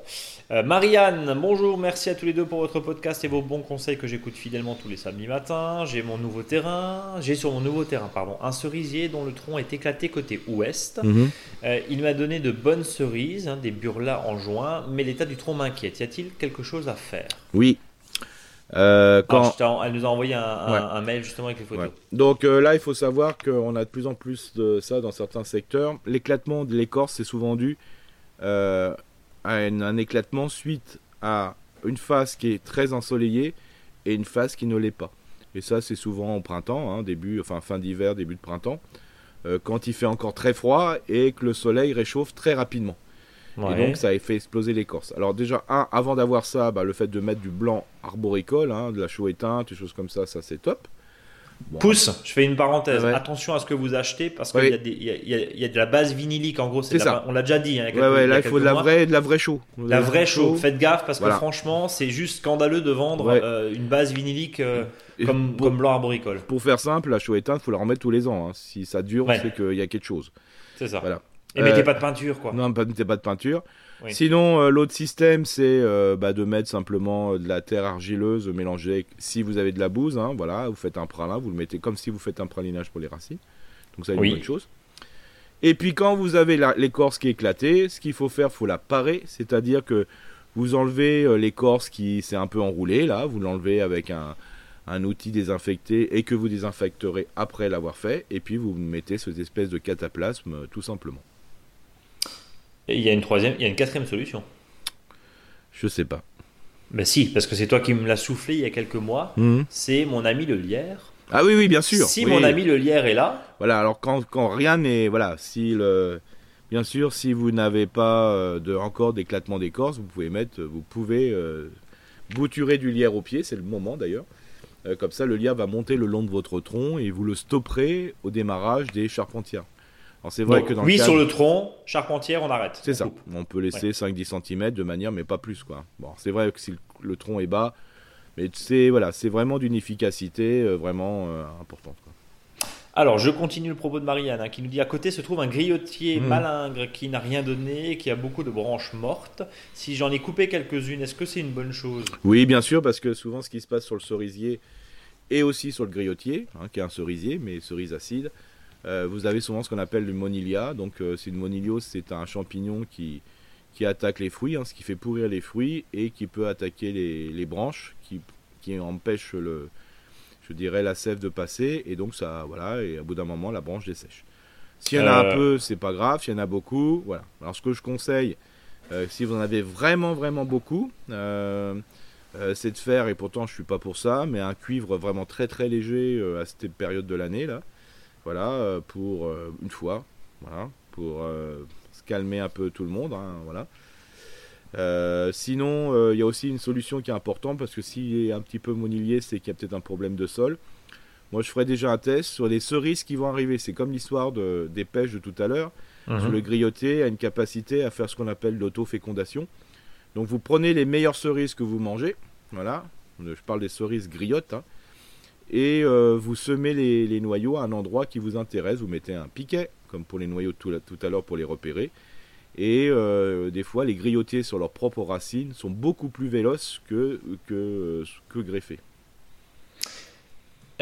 Euh, Marianne, bonjour, merci à tous les deux pour votre podcast et vos bons conseils que j'écoute fidèlement tous les samedis matins. J'ai mon nouveau terrain, j'ai sur mon nouveau terrain, pardon, un cerisier dont le tronc est éclaté côté ouest. Mhm. Euh, il m'a donné de bonnes cerises, hein, des burlas en juin, mais l'état du tronc m'inquiète. Y a-t-il quelque chose à faire? Oui. Euh, quand... elle nous a envoyé un, mail justement avec les photos. Donc là, il faut savoir qu'on a de plus en plus de ça dans certains secteurs. L'éclatement de l'écorce, c'est souvent dû un, éclatement suite à une phase qui est très ensoleillée et une phase qui ne l'est pas. Et ça, c'est souvent au printemps, hein, début, enfin fin d'hiver, début de printemps, euh, quand il fait encore très froid et que le soleil réchauffe très rapidement. Et donc, ça a fait exploser l'écorce. Alors déjà, un, avant d'avoir ça, bah, le fait de mettre du blanc arboricole, hein, de la chaux éteinte, des choses comme ça, ça c'est top. Pouce, je fais une parenthèse. Attention à ce que vous achetez parce qu'il y, a de la base vinylique en gros. C'est ça. on l'a déjà dit. Hein, ouais, là il faut de la vraie, de la vraie chaux. La, vraie chaux. Faites gaffe parce que franchement, c'est juste scandaleux de vendre euh, une base vinylique euh, comme, comme blanc arboricole. Pour faire simple, la chaux éteinte, il faut la remettre tous les ans. Hein. Si ça dure, c'est qu'il y a quelque chose. C'est ça. Voilà. Et mettez euh, pas de peinture, quoi. Non, mettez pas de peinture. Sinon, euh, l'autre système, c'est euh, bah, de mettre simplement de la terre argileuse mélangée si vous avez de la bouse. Hein, voilà, vous faites un pralin, vous le mettez comme si vous faites un pralinage pour les racines. Donc ça, c'est une bonne chose. Et puis quand vous avez l'écorce qui est éclatée, ce qu'il faut faire, il faut la parer, c'est-à-dire que vous enlevez l'écorce qui s'est un peu enroulée, là, vous l'enlevez avec un, un outil désinfecté et que vous désinfecterez après l'avoir fait, et puis vous mettez cette espèce de cataplasme tout simplement. Et il y a une troisième, il y a une quatrième solution. Je sais pas. Ben si, parce que c'est toi qui me l'as soufflé il y a quelques mois. Mhm. C'est mon ami le lierre. Ah oui, oui, bien sûr. Si mon ami le lierre est là. Voilà, alors quand, quand rien n'est. Voilà, si le. Bien sûr, si vous n'avez pas euh, de, encore d'éclatement d'écorce, vous pouvez mettre, vous pouvez euh, bouturer du lierre au pied, c'est le moment d'ailleurs. Euh, comme ça, le lierre va monter le long de votre tronc et vous le stopperez au démarrage des charpentières c'est vrai que dans oui, sur le tronc, charpentière, on arrête. C'est ça. On peut laisser 5-10 cm de manière, mais pas plus. quoi. Bon, c'est vrai que si le, tronc est bas, mais c'est voilà, c'est vraiment d'une efficacité euh, vraiment euh, importante. Alors, je continue le propos de Marianne, hein, qui nous dit à côté se trouve un griotier mmh. malingre qui n'a rien donné, qui a beaucoup de branches mortes. Si j'en ai coupé quelques-unes, est-ce que c'est une bonne chose? Oui, bien sûr, parce que souvent, ce qui se passe sur le cerisier et aussi sur le griotier, hein, qui est un cerisier, mais cerise acide, euh, vous avez souvent ce qu'on appelle le monilia. Donc, euh, c'est une moniliose, c'est un champignon qui, qui attaque les fruits, hein, ce qui fait pourrir les fruits et qui peut attaquer les, les branches, qui, qui empêche le, je dirais, la sève de passer. Et donc, ça, voilà, et au bout d'un moment, la branche dessèche. S'il y en a un euh. peu, c'est pas grave. S'il y en a beaucoup, voilà. Alors, ce que je conseille, si vous en avez vraiment, vraiment beaucoup, c'est de faire, et pourtant je suis pas pour ça, mais un cuivre vraiment très, très léger à cette période de l'année, là voilà, euh, pour euh, une fois, voilà, pour euh, se calmer un peu tout le monde, hein, voilà. sinon, il y a aussi une solution qui est importante parce que s'il est un petit peu monilier, c'est qu'il y a peut-être un problème de sol. Moi, je ferai déjà un test sur les cerises qui vont arriver. C'est comme l'histoire de, des pêches de tout à l'heure. Mhm. Le grioté a une capacité à faire ce qu'on appelle l'autofécondation. Donc, vous prenez les meilleures cerises que vous mangez. Voilà. Je parle des cerises griottes. Hein et euh, vous semez les, noyaux à un endroit qui vous intéresse. Vous mettez un piquet, comme pour les noyaux tout, à l'heure pour les repérer. Et euh, des fois, les griotiers sur leurs propres racines sont beaucoup plus véloces que, que, que greffés.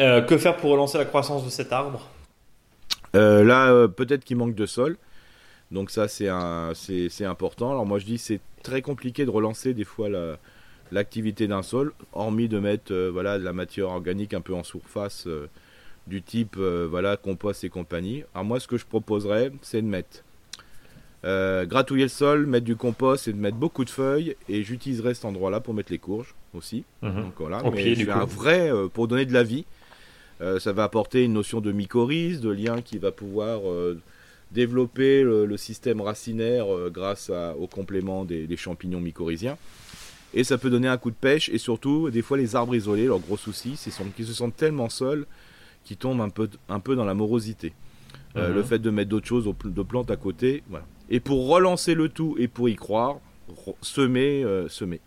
Euh, que faire pour relancer la croissance de cet arbre? Là, peut-être qu'il manque de sol. Donc ça, c'est important. Alors moi, je dis c'est très compliqué de relancer des fois la, l'activité d'un sol, hormis de mettre euh, voilà, de la matière organique un peu en surface euh, du type euh, voilà, compost et compagnie. Alors moi ce que je proposerais c'est de mettre gratouiller le sol, mettre du compost et de mettre beaucoup de feuilles et j'utiliserai cet endroit là pour mettre les courges aussi. Mhm. Donc voilà, mais je un vrai pour donner de la vie. ça va apporter une notion de mycorhize, de lien qui va pouvoir développer le, système racinaire grâce au complément des, des champignons mycorhiziens. Et ça peut donner un coup de pêche. Et surtout, des fois, les arbres isolés, leur gros souci, c'est qu'ils se sentent tellement seuls qu'ils tombent un peu, un peu dans la morosité. Euh, Mhm. Le fait de mettre d'autres choses, de plantes à côté. Voilà. Et pour relancer le tout et pour y croire, ro- semer, euh, semer.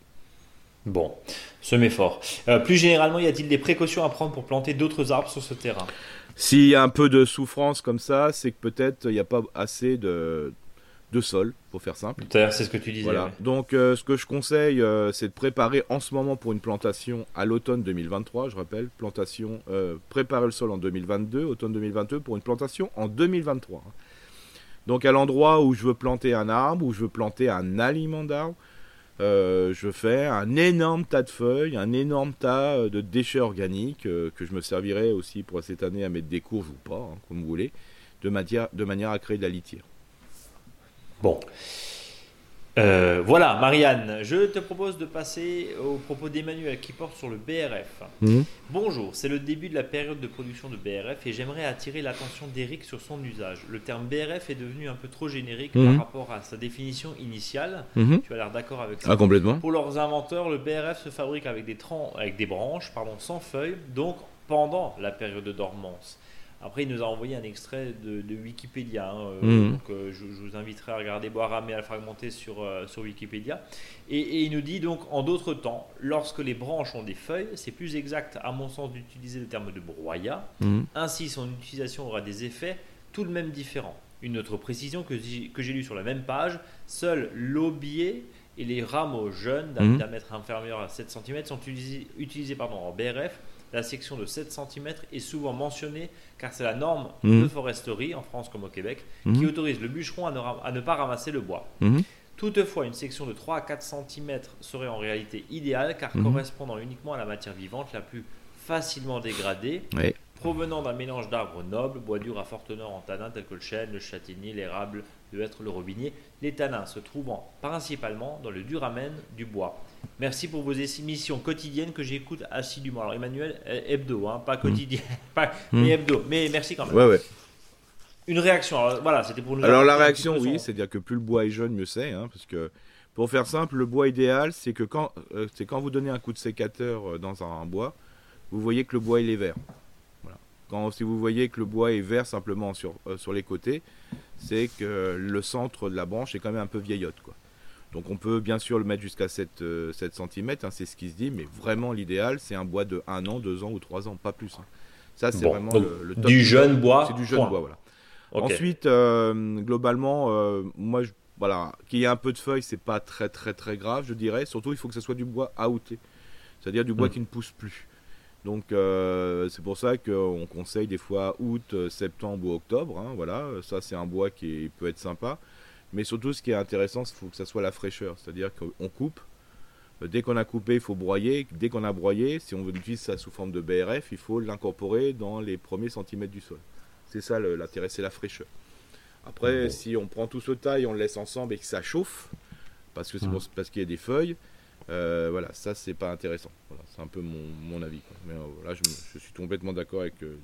Bon, semer fort. Euh, plus généralement, y a-t-il des précautions à prendre pour planter d'autres arbres sur ce terrain? S'il y a un peu de souffrance comme ça, c'est que peut-être il n'y a pas assez de, de sol, pour faire simple. C'est ce que tu disais. Voilà. ouais. Donc, euh, ce que je conseille, euh, c'est de préparer en ce moment pour une plantation à l'automne 2023. Je rappelle, plantation, euh, préparer le sol en 2022, automne 2022 pour une plantation en 2023. hein. Donc, à l'endroit où je veux planter un arbre, où je veux planter un aliment d'arbre, je fais un énorme tas de feuilles, un énorme tas de déchets organiques que je me servirai aussi pour cette année à mettre des courges ou pas, hein, comme vous voulez, de manière à créer de la litière. Bon. Euh, voilà, Marianne, je te propose de passer au propos d'Emmanuel qui porte sur le BRF. Bonjour, c'est le début de la période de production de BRF et j'aimerais attirer l'attention d'Eric sur son usage. Le terme BRF est devenu un peu trop générique Mhm. par rapport à sa définition initiale. Mhm. Tu as l'air d'accord avec ça Ah, complètement. Pour leurs inventeurs, le BRF se fabrique avec des, avec des branches pardon, sans feuilles, donc pendant la période de dormance. Après, il nous a envoyé un extrait de, de Wikipédia. hein, euh, Mhm. donc, euh, je, je vous inviterai à regarder Boiram et à le fragmenter sur, euh, sur Wikipédia. Et, et il nous dit donc, en d'autres temps, lorsque les branches ont des feuilles, c'est plus exact, à mon sens, d'utiliser le terme de broyat. Mhm. Ainsi, son utilisation aura des effets tout de même différents. Une autre précision que j'ai que j'ai lue sur la même page, seuls l'aubier et les rameaux jeunes d'un Mhm. diamètre inférieur à 7 cm sont utilisés, utilisés pardon, en BRF. La section de 7 cm est souvent mentionnée car c'est la norme Mhm. de foresterie, en France comme au Québec, Mhm. qui autorise le bûcheron à ne, ra- à ne pas ramasser le bois. Mhm. Toutefois, une section de 3 à 4 cm serait en réalité idéale car Mhm. correspondant uniquement à la matière vivante la plus facilement dégradée provenant d'un mélange d'arbres nobles, bois durs à forte teneur en tanins tels que le chêne, le châtaignier, l'érable, le hêtre, le robinier, les tanins se trouvant principalement dans le duramen du bois. Merci pour vos émissions quotidiennes que j'écoute assidûment. Alors Emmanuel, euh, hebdo, hein, pas quotidien, pas, Mm. mais hebdo. Mais merci quand même. Ouais, ouais. Une réaction. Alors, voilà, c'était pour nous. Alors la réaction, oui, c'est-à-dire que plus le bois est jeune, mieux c'est, hein, parce que pour faire simple, le bois idéal, c'est que quand, euh, c'est quand vous donnez un coup de sécateur euh, dans un, bois, vous voyez que le bois il est vert. Voilà. Quand si vous voyez que le bois est vert simplement sur, euh, sur les côtés, c'est que le centre de la branche est quand même un peu vieillotte, quoi. Donc on peut bien sûr le mettre jusqu'à 7, euh, 7 cm, c'est ce qui se dit, mais vraiment l'idéal, c'est un bois de 1 an, 2 ans ou 3 ans, pas plus. hein. Ça, c'est Bon, vraiment le, le top du jeune bois, C'est du jeune point. bois, voilà. Ensuite, euh, globalement, euh, moi, je- voilà, qu'il y ait un peu de feuilles, c'est pas très très très grave, je dirais. Surtout, il faut que ce soit du bois outé, c'est-à-dire du bois Mm. qui ne pousse plus. Donc, euh, c'est pour ça qu'on conseille des fois août, euh, septembre ou octobre. hein, voilà, ça c'est un bois qui peut être sympa. Mais surtout, ce qui est intéressant, il faut que ça soit la fraîcheur, c'est-à-dire qu'on coupe. Euh, Dès qu'on a coupé, il faut broyer. Dès qu'on a broyé, si on veut utiliser ça sous forme de BRF, il faut l'incorporer dans les premiers centimètres du sol. C'est ça l'intérêt, c'est la fraîcheur. Après, Bon. si on prend tout ce taille, on le laisse ensemble et que ça chauffe, parce que c'est pour- parce qu'il y a des feuilles, euh, voilà, ça c'est pas intéressant. Voilà, c'est un peu mon, mon avis. Mais euh, voilà, je, je suis complètement d'accord avec. euh,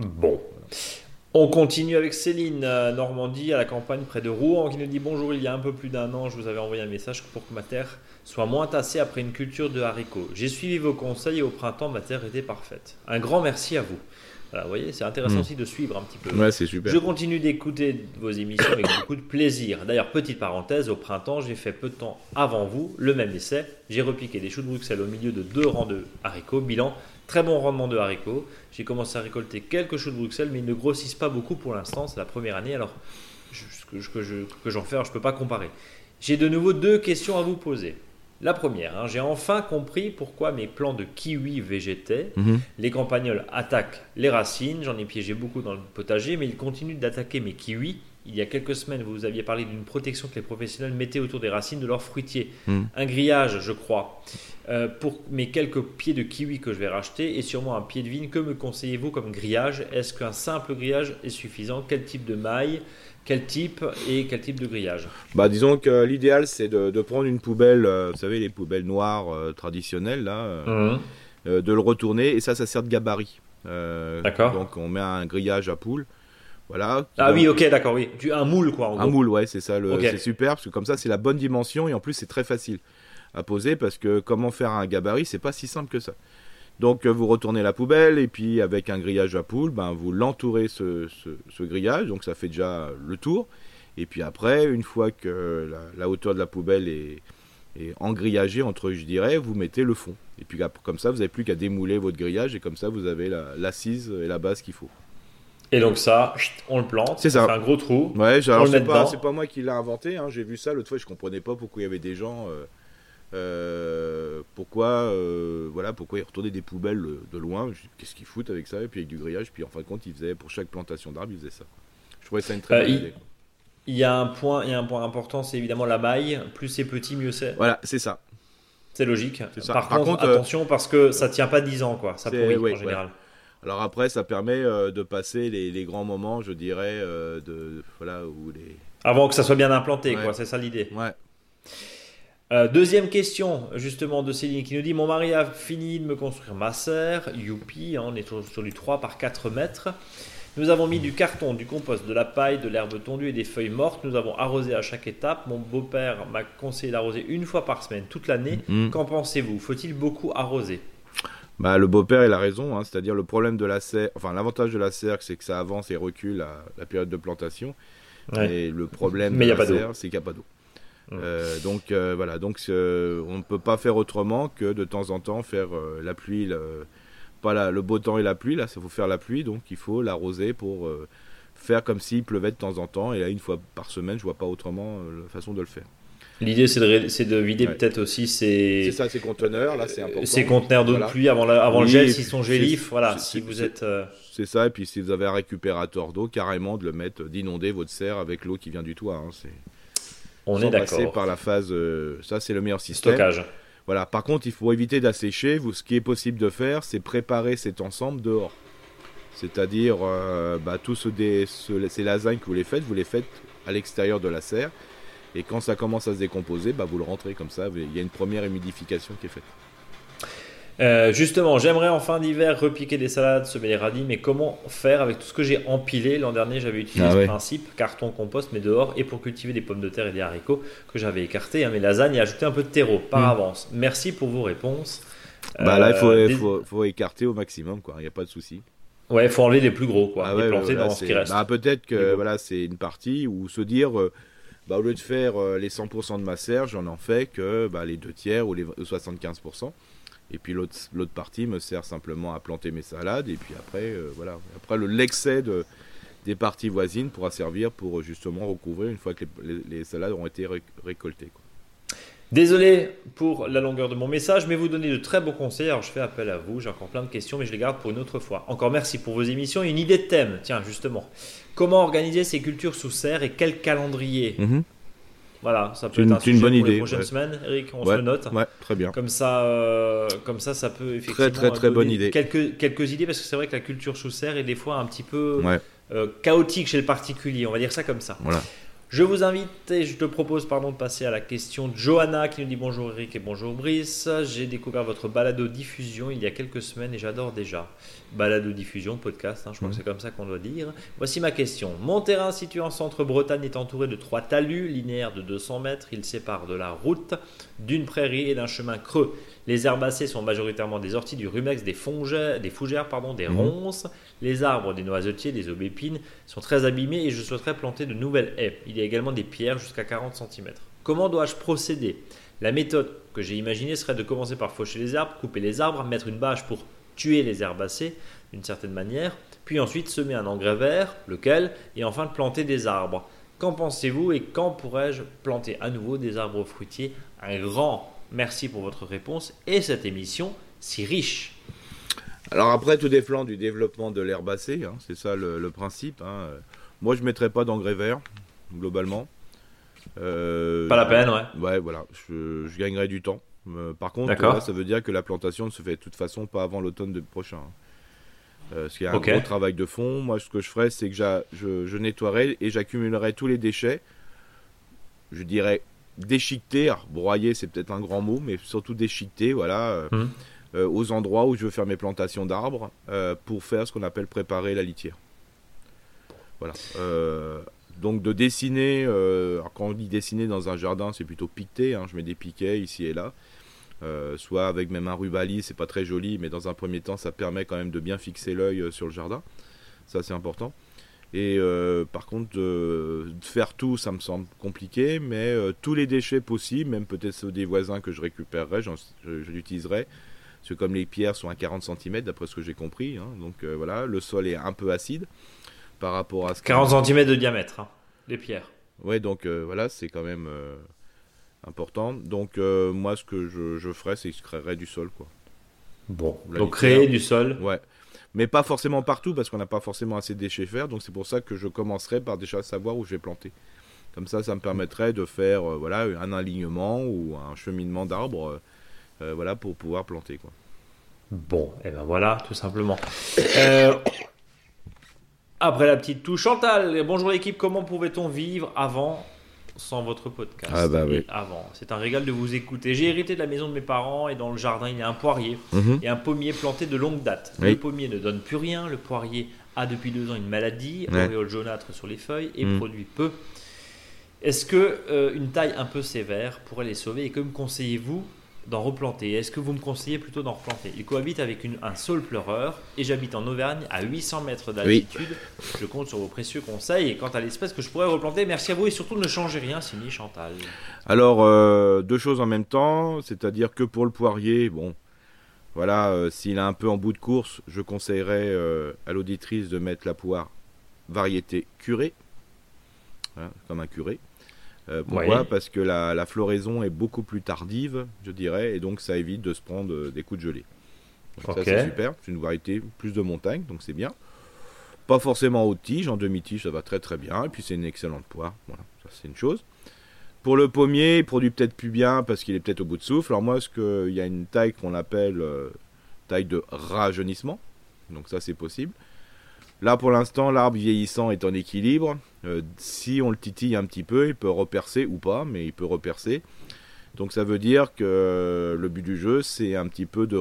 Bon. On continue avec Céline, Normandie, à la campagne près de Rouen, qui nous dit Bonjour, il y a un peu plus d'un an, je vous avais envoyé un message pour que ma terre soit moins tassée après une culture de haricots. J'ai suivi vos conseils et au printemps, ma terre était parfaite. Un grand merci à vous. Voilà, vous voyez, c'est intéressant Mm. aussi de suivre un petit peu. Ouais, c'est super. Je continue d'écouter vos émissions avec beaucoup de plaisir. D'ailleurs, petite parenthèse, au printemps, j'ai fait peu de temps avant vous le même essai. J'ai repiqué des choux de Bruxelles au milieu de deux rangs de haricots. Bilan, très bon rendement de haricots. J'ai commencé à récolter quelques choux de Bruxelles, mais ils ne grossissent pas beaucoup pour l'instant. C'est la première année, alors je- ce que, je- que je- que j'en fais, alors je ne peux pas comparer. J'ai de nouveau deux questions à vous poser. La première, hein, j'ai enfin compris pourquoi mes plants de kiwi végétaient. Mhm. Les campagnols attaquent les racines, j'en ai piégé beaucoup dans le potager, mais ils continuent d'attaquer mes kiwis. Il y a quelques semaines, vous aviez parlé d'une protection que les professionnels mettaient autour des racines de leurs fruitiers. Mhm. Un grillage, je crois, euh, pour mes quelques pieds de kiwi que je vais racheter et sûrement un pied de vigne. Que me conseillez-vous comme grillage? Est-ce qu'un simple grillage est suffisant? Quel type de maille? Quel type et quel type de grillage Bah, disons que l'idéal c'est de, de prendre une poubelle, euh, vous savez, les poubelles noires euh, traditionnelles, là, euh, euh, de le retourner, et ça, ça sert de gabarit. D'accord. Donc, on met un grillage à poule. Voilà. Ah Donc, oui, ok, d'accord, oui. Tu, un moule, quoi, en Un gros. moule, ouais, c'est ça. C'est super parce que comme ça, c'est la bonne dimension et en plus, c'est très facile. à poser parce que comment faire un gabarit, c'est pas si simple que ça. Donc vous retournez la poubelle et puis avec un grillage à poule, ben, vous l'entourez ce, ce, grillage, donc ça fait déjà le tour. Et puis après, une fois que la, hauteur de la poubelle est, est engrillagée, entre je dirais, vous mettez le fond. Et puis comme ça, vous n'avez plus qu'à démouler votre grillage et comme ça, vous avez l'assise et la base qu'il faut. Et donc ça, on le plante, c'est un gros trou. Ouais, c'est pas, pas, moi qui l'ai inventé. Hein. J'ai vu ça l'autre fois, je comprenais pas pourquoi il y avait des gens. Euh, euh, pourquoi, euh, voilà, pourquoi ils retournaient des poubelles de loin? Qu'est-ce qu'ils foutent avec ça? Et puis avec du grillage. Puis en fin de compte, ils faisaient pour chaque plantation d'arbres, ils faisaient ça. Je trouvais ça une très bonne idée. Il y a un point, il y a un point important, c'est évidemment la maille. Plus c'est petit, mieux c'est. Voilà, c'est ça. C'est logique. Par, contre, attention parce que ça tient pas 10 ans, quoi. Ça pourrit en général. Alors après, ça permet euh, de passer les, grands moments, je dirais, euh, de voilà où les. Avant que ça soit bien implanté, quoi. C'est ça l'idée. Ouais. Euh, deuxième question, justement, de Céline qui nous dit Mon mari a fini de me construire ma serre, youpi, hein, on est sur, sur, du 3 par 4 mètres. Nous avons mis du carton, du compost, de la paille, de l'herbe tondue et des feuilles mortes. Nous avons arrosé à chaque étape. Mon beau-père m'a conseillé d'arroser une fois par semaine toute l'année. Mm-hmm. Qu'en pensez-vous? Faut-il beaucoup arroser? Bah, le beau-père, il a raison, hein. c'est-à-dire le problème de la serre, enfin l'avantage de la serre, c'est que ça avance et recule à la période de plantation. Et le problème de la serre, c'est qu'il n'y a pas d'eau. Mm. Euh, donc euh, voilà, donc euh, on ne peut pas faire autrement que de temps en temps faire la pluie, pas le beau temps et la pluie, là, ça faut faire la pluie, donc il faut l'arroser pour faire comme s'il pleuvait de temps en temps. Et là, une fois par semaine, je vois pas autrement la façon de le faire. L'idée, c'est de, de, vider peut-être aussi ces... C'est ça, ces conteneurs, là, c'est important. Ces conteneurs d'eau de pluie avant, avant le gel, s'ils sont gélifs, voilà, si vous êtes... C'est ça, et puis si vous avez un récupérateur d'eau, carrément de le mettre, d'inonder votre serre avec l'eau qui vient du toit. Hein, On est d'accord. par la phase... Euh, ça, c'est le meilleur système. Stockage. Voilà, par contre, il faut éviter d'assécher. Ce qui est possible de faire, c'est préparer cet ensemble dehors. C'est-à-dire, euh, bah, tous ces lasagnes que vous les faites, vous les faites à l'extérieur de la serre. Et quand ça commence à se décomposer, bah, vous le rentrez comme ça. Il y a une première humidification qui est faite. Euh, justement, j'aimerais en fin d'hiver repiquer des salades, semer des radis, mais comment faire avec tout ce que j'ai empilé L'an dernier, j'avais utilisé ah ce principe carton, compost, mais dehors, et pour cultiver des pommes de terre et des haricots que j'avais écartés, hein, mes lasagnes, et ajouter un peu de terreau par hmm. avance. Merci pour vos réponses. Bah là, il faut, euh, faut, écarter au maximum, quoi. Il n'y a pas de souci. Ouais, il faut enlever les plus gros, quoi. Ah planter dans ce qui reste. Bah, peut-être que voilà, c'est une partie où se dire. Euh, bah, au lieu de faire euh, les 100% de ma serre, j'en en fais que bah, les deux tiers ou les 75%. Et puis l'autre partie me sert simplement à planter mes salades. Et puis après, euh, voilà. Après, l'excès de, des parties voisines pourra servir pour justement recouvrir une fois que les, salades auront été récoltées. Désolé pour la longueur de mon message, mais vous donnez de très beaux conseils. Alors je fais appel à vous. J'ai encore plein de questions, mais je les garde pour une autre fois. Encore merci pour vos émissions et une idée de thème. Tiens, justement. Comment organiser ces cultures sous serre et quel calendrier? Mhm. Voilà, ça peut être un une bonne pour idée. les prochaines semaines, Eric, on se le note. Ouais, très bien. Comme ça, euh, comme ça, ça peut effectivement. Très, très, très bonne idée. Quelques, quelques idées, parce que c'est vrai que la culture sous serre est des fois un petit peu euh, chaotique chez le particulier, on va dire ça comme ça. Voilà. Je vous invite et je te propose pardon, de passer à la question de Johanna qui nous dit bonjour Eric et bonjour Brice. J'ai découvert votre balado diffusion il y a quelques semaines et j'adore déjà. Balado diffusion, podcast, hein, je crois que c'est comme ça qu'on doit dire. Voici ma question. Mon terrain situé en centre Bretagne est entouré de trois talus linéaires de 200 mètres. Il sépare de la route, d'une prairie et d'un chemin creux. Les herbacées sont majoritairement des orties, du rumex, des, fongères, des fougères, pardon, des mhm. ronces. Les arbres, des noisetiers, des aubépines sont très abîmés et je souhaiterais planter de nouvelles haies. Il y a également des pierres jusqu'à 40 cm. Comment dois-je procéder? La méthode que j'ai imaginée serait de commencer par faucher les arbres, couper les arbres, mettre une bâche pour tuer les herbacées d'une certaine manière, puis ensuite semer un engrais vert, lequel, et enfin planter des arbres. Qu'en pensez-vous et quand pourrais-je planter à nouveau des arbres fruitiers? Un grand Merci pour votre réponse et cette émission si riche. Alors après, tout dépend du développement de l'herbacée, hein, c'est ça le, principe. Hein. Moi, je ne mettrais pas d'engrais vert, globalement. Euh, pas la peine, ouais. Ouais, voilà, je, gagnerais du temps. Euh, par contre, ça veut dire que la plantation ne se fait de toute façon pas avant l'automne prochain. Euh, qu'il y a un gros travail de fond. Moi, ce que je ferais, c'est que je, je nettoierais et j'accumulerais tous les déchets. Je dirais déchiqueter, broyer c'est peut-être un grand mot, mais surtout déchiqueter, voilà, euh, mmh. euh, aux endroits où je veux faire mes plantations d'arbres pour faire ce qu'on appelle préparer la litière. Voilà. Donc de dessiner, euh, quand on dit dessiner dans un jardin, c'est plutôt piqueté, hein, je mets des piquets ici et là, euh, soit avec même un rubalis, c'est pas très joli, mais dans un premier temps, ça permet quand même de bien fixer l'œil sur le jardin, ça c'est important. Et par contre, de faire tout, ça me semble compliqué, mais tous les déchets possibles, même peut-être ceux des voisins que je récupérerai, je, je l'utiliserai. Parce que comme les pierres sont à 40 cm, d'après ce que j'ai compris, hein, donc voilà, le sol est un peu acide par rapport à ce 40 cm de diamètre, hein, les pierres. Ouais, donc euh, voilà, c'est quand même euh, important. Donc euh, moi, ce que je, je ferais, c'est que je créerais du sol, quoi. Bon, donc créer du sol. Ouais. Mais pas forcément partout, parce qu'on n'a pas forcément assez de déchets faire. Donc c'est pour ça que je commencerai par déjà savoir où je vais planter. Comme ça, ça me permettrait de faire voilà, un alignement ou un cheminement d'arbres voilà, pour pouvoir planter. Quoi. Bon, et ben voilà, tout simplement. Après la petite touche, Chantal, bonjour l'équipe, comment pouvait-on vivre avant sans votre podcast Ah bah oui. Avant, c'est un régal de vous écouter. J'ai hérité de la maison de mes parents et dans le jardin il y a un poirier mhm. et un pommier planté de longue date. Le pommier ne donne plus rien, le poirier a depuis deux ans une maladie, auréole jaunâtre sur les feuilles et mhm. produit peu. Est-ce que euh, une taille un peu sévère pourrait les sauver et que me conseillez-vous d'en replanter. Est-ce que vous me conseillez plutôt d'en replanter? Il cohabite avec un saule pleureur et j'habite en Auvergne à 800 mètres d'altitude. Je compte sur vos précieux conseils. Et quant à l'espèce que je pourrais replanter, merci à vous et surtout ne changez rien, signé Chantal. Alors, euh, deux choses en même temps, c'est-à-dire que pour le poirier, bon, voilà, euh, s'il est un peu en bout de course, je conseillerais euh, à l'auditrice de mettre la poire variété curée, hein, comme un curé. Euh, pourquoi? Parce que la, floraison est beaucoup plus tardive, je dirais, et donc ça évite de se prendre euh, des coups de gelée. Ça c'est super, c'est une variété plus de montagne, donc c'est bien. Pas forcément haute tige, en demi-tige ça va très très bien, et puis c'est une excellente poire, voilà, ça c'est une chose. Pour le pommier, il produit peut-être plus bien parce qu'il est peut-être au bout de souffle. Alors moi, il y a une taille qu'on appelle euh, taille de rajeunissement, donc ça c'est possible. Là, pour l'instant, l'arbre vieillissant est en équilibre. Euh, si on le titille un petit peu, il peut repercer ou pas, mais il peut repercer. Donc ça veut dire que le but du jeu, c'est un petit peu de,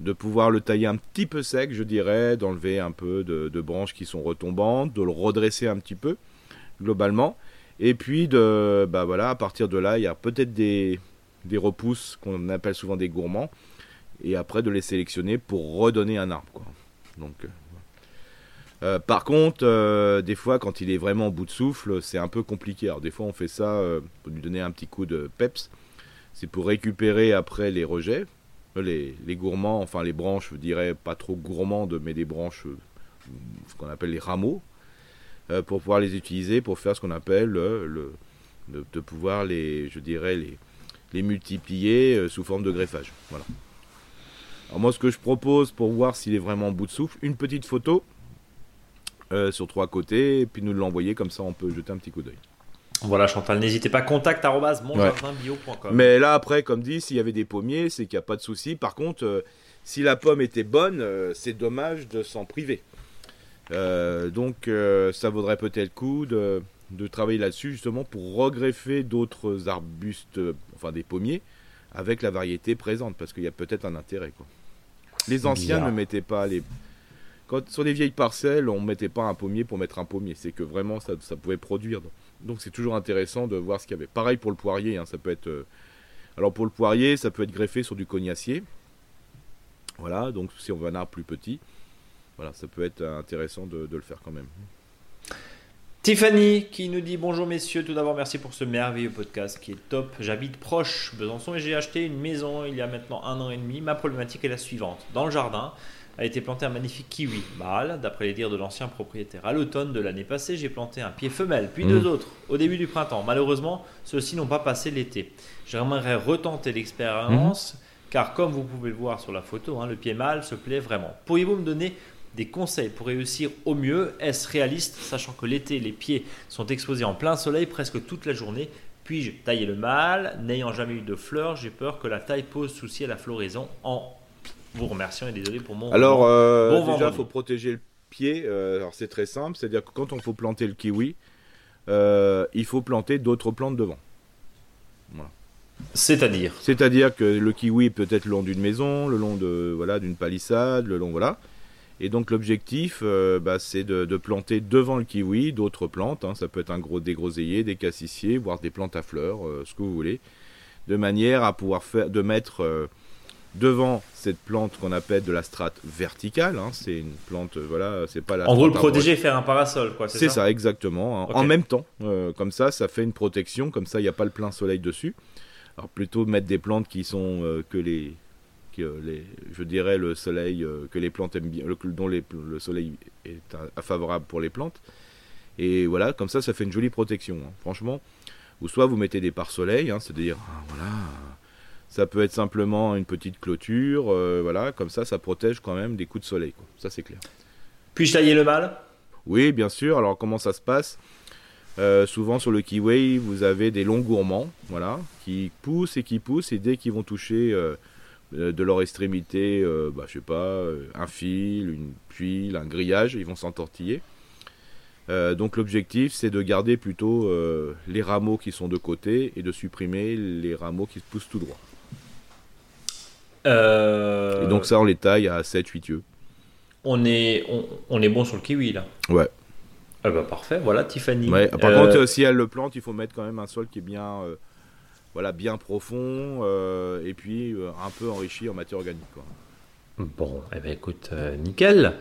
de pouvoir le tailler un petit peu sec, je dirais, d'enlever un peu de, branches qui sont retombantes, de le redresser un petit peu, globalement. Et puis, de, bah voilà, à partir de là, il y a peut-être des, repousses qu'on appelle souvent des gourmands. Et après, de les sélectionner pour redonner un arbre. Donc, euh, par contre, euh, des fois, quand il est vraiment au bout de souffle, c'est un peu compliqué. Alors, des fois, on fait ça euh, pour lui donner un petit coup de peps. C'est pour récupérer après les rejets, les, gourmands, enfin les branches, je dirais pas trop gourmandes, mais des branches, ce qu'on appelle les rameaux, pour pouvoir les utiliser pour faire ce qu'on appelle le, de, pouvoir les, je dirais, les, les multiplier sous forme de greffage. Voilà. Alors moi, ce que je propose pour voir s'il est vraiment au bout de souffle, une petite photo euh, sur trois côtés, et puis nous l'envoyer, comme ça on peut jeter un petit coup d'œil. Voilà Chantal, n'hésitez pas, contact monjardinbio.com. Mais là après, comme dit, s'il y avait des pommiers, c'est qu'il n'y a pas de souci. Par contre, euh, si la pomme était bonne, euh, c'est dommage de s'en priver. donc ça vaudrait peut-être le coup de, de travailler là-dessus justement pour regreffer d'autres arbustes, enfin des pommiers, avec la variété présente, parce qu'il y a peut-être un intérêt. Quoi. Les anciens ne mettaient pas les, sur les vieilles parcelles, on ne mettait pas un pommier pour mettre un pommier. C'est que vraiment, ça, pouvait produire. Donc c'est toujours intéressant de voir ce qu'il y avait. Pareil pour le poirier. Hein, ça peut être. Euh, alors pour le poirier, ça peut être greffé sur du cognacier. Voilà, donc si on veut un arbre plus petit, voilà, ça peut être intéressant de, le faire quand même. Tiffany qui nous dit bonjour messieurs, tout d'abord merci pour ce merveilleux podcast qui est top. J'habite proche Besançon et j'ai acheté une maison il y a maintenant un an et demi. Ma problématique est la suivante. Dans le jardin, a été planté un magnifique kiwi mâle, d'après les dires de l'ancien propriétaire. À l'automne de l'année passée, j'ai planté un pied femelle, puis deux mmh. autres au début du printemps. Malheureusement, ceux-ci n'ont pas passé l'été. J'aimerais retenter l'expérience, mmh. car comme vous pouvez le voir sur la photo, hein, le pied mâle se plaît vraiment. Pourriez-vous me donner des conseils pour réussir au mieux? Est-ce réaliste, sachant que l'été, les pieds sont exposés en plein soleil presque toute la journée? Puis-je tailler le mâle? N'ayant jamais eu de fleurs, j'ai peur que la taille pose souci à la floraison en vous remercions et désolé pour mon. Alors, euh, déjà, il faut protéger le pied. Euh, alors, c'est très simple c'est-à-dire que quand on faut planter le kiwi, euh, il faut planter d'autres plantes devant. C'est-à-dire C'est-à-dire que le kiwi peut être le long d'une maison, le long de voilà d'une palissade, le long voilà. Et donc l'objectif, bah, c'est de, de planter devant le kiwi d'autres plantes. hein. Ça peut être un gros, des groseilliers, des cassissiers, voire des plantes à fleurs, ce que vous voulez, de manière à pouvoir faire, de mettre devant cette plante qu'on appelle de la strate verticale. hein. C'est une plante, euh, voilà, c'est pas la. En gros, le protéger, faire un parasol, quoi. C'est ça, exactement. hein. En même temps, euh, comme ça, ça fait une protection. Comme ça, il n'y a pas le plein soleil dessus. Alors plutôt mettre des plantes qui sont euh, que les, que les, je dirais le soleil euh, que les plantes aiment bien, le- dont les- le soleil est favorable pour les plantes. Et voilà, comme ça, ça fait une jolie protection. hein. Franchement, ou soit vous mettez des pare-soleil, c'est-à-dire ah, voilà. Ça peut être simplement une petite clôture, euh, voilà, comme ça, ça protège quand même des coups de soleil. quoi. Ça, c'est clair. Puis-je tailler le mâle Oui, bien sûr. Alors, comment ça se passe? Euh, Souvent, sur le kiwi, vous avez des longs gourmands, voilà, qui poussent et qui poussent, et dès qu'ils vont toucher euh, de leur extrémité, euh, bah, je sais pas, un fil, une tuile, un grillage, ils vont s'entortiller. Donc, l'objectif, c'est de garder plutôt les rameaux qui sont de côté et de supprimer les rameaux qui poussent tout droit. Euh, Et donc, ça, on les taille à 7-8 yeux. on est, on, on est bon sur le kiwi, là. Ouais. Ah bah parfait, voilà Tiffany. Ouais, par Euh, contre, si elle le plante, il faut mettre quand même un sol qui est bien, euh, voilà, bien profond euh, et puis euh, un peu enrichi en matière organique. Quoi. Bon, eh ben écoute, euh, nickel.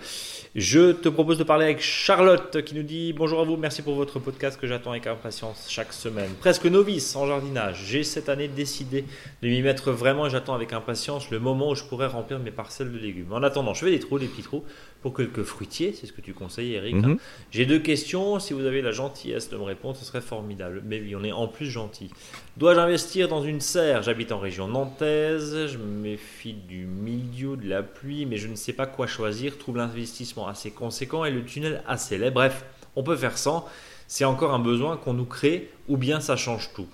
Je te propose de parler avec Charlotte qui nous dit Bonjour à vous, merci pour votre podcast que j'attends avec impatience chaque semaine. Presque novice en jardinage, j'ai cette année décidé de m'y mettre vraiment et j'attends avec impatience le moment où je pourrai remplir mes parcelles de légumes. En attendant, je fais des trous, des petits trous pour quelques fruitiers, c'est ce que tu conseilles Eric. Mhm. J'ai deux questions, si vous avez la gentillesse de me répondre, ce serait formidable. Mais oui, on est en plus gentil. Dois-je investir dans une serre? J'habite en région nantaise, je me méfie du milieu, de la pluie, mais je ne sais pas quoi choisir. Trouve l'investissement assez conséquent et le tunnel assez laid. Bref, on peut faire sans. C'est encore un besoin qu'on nous crée ou bien ça change tout.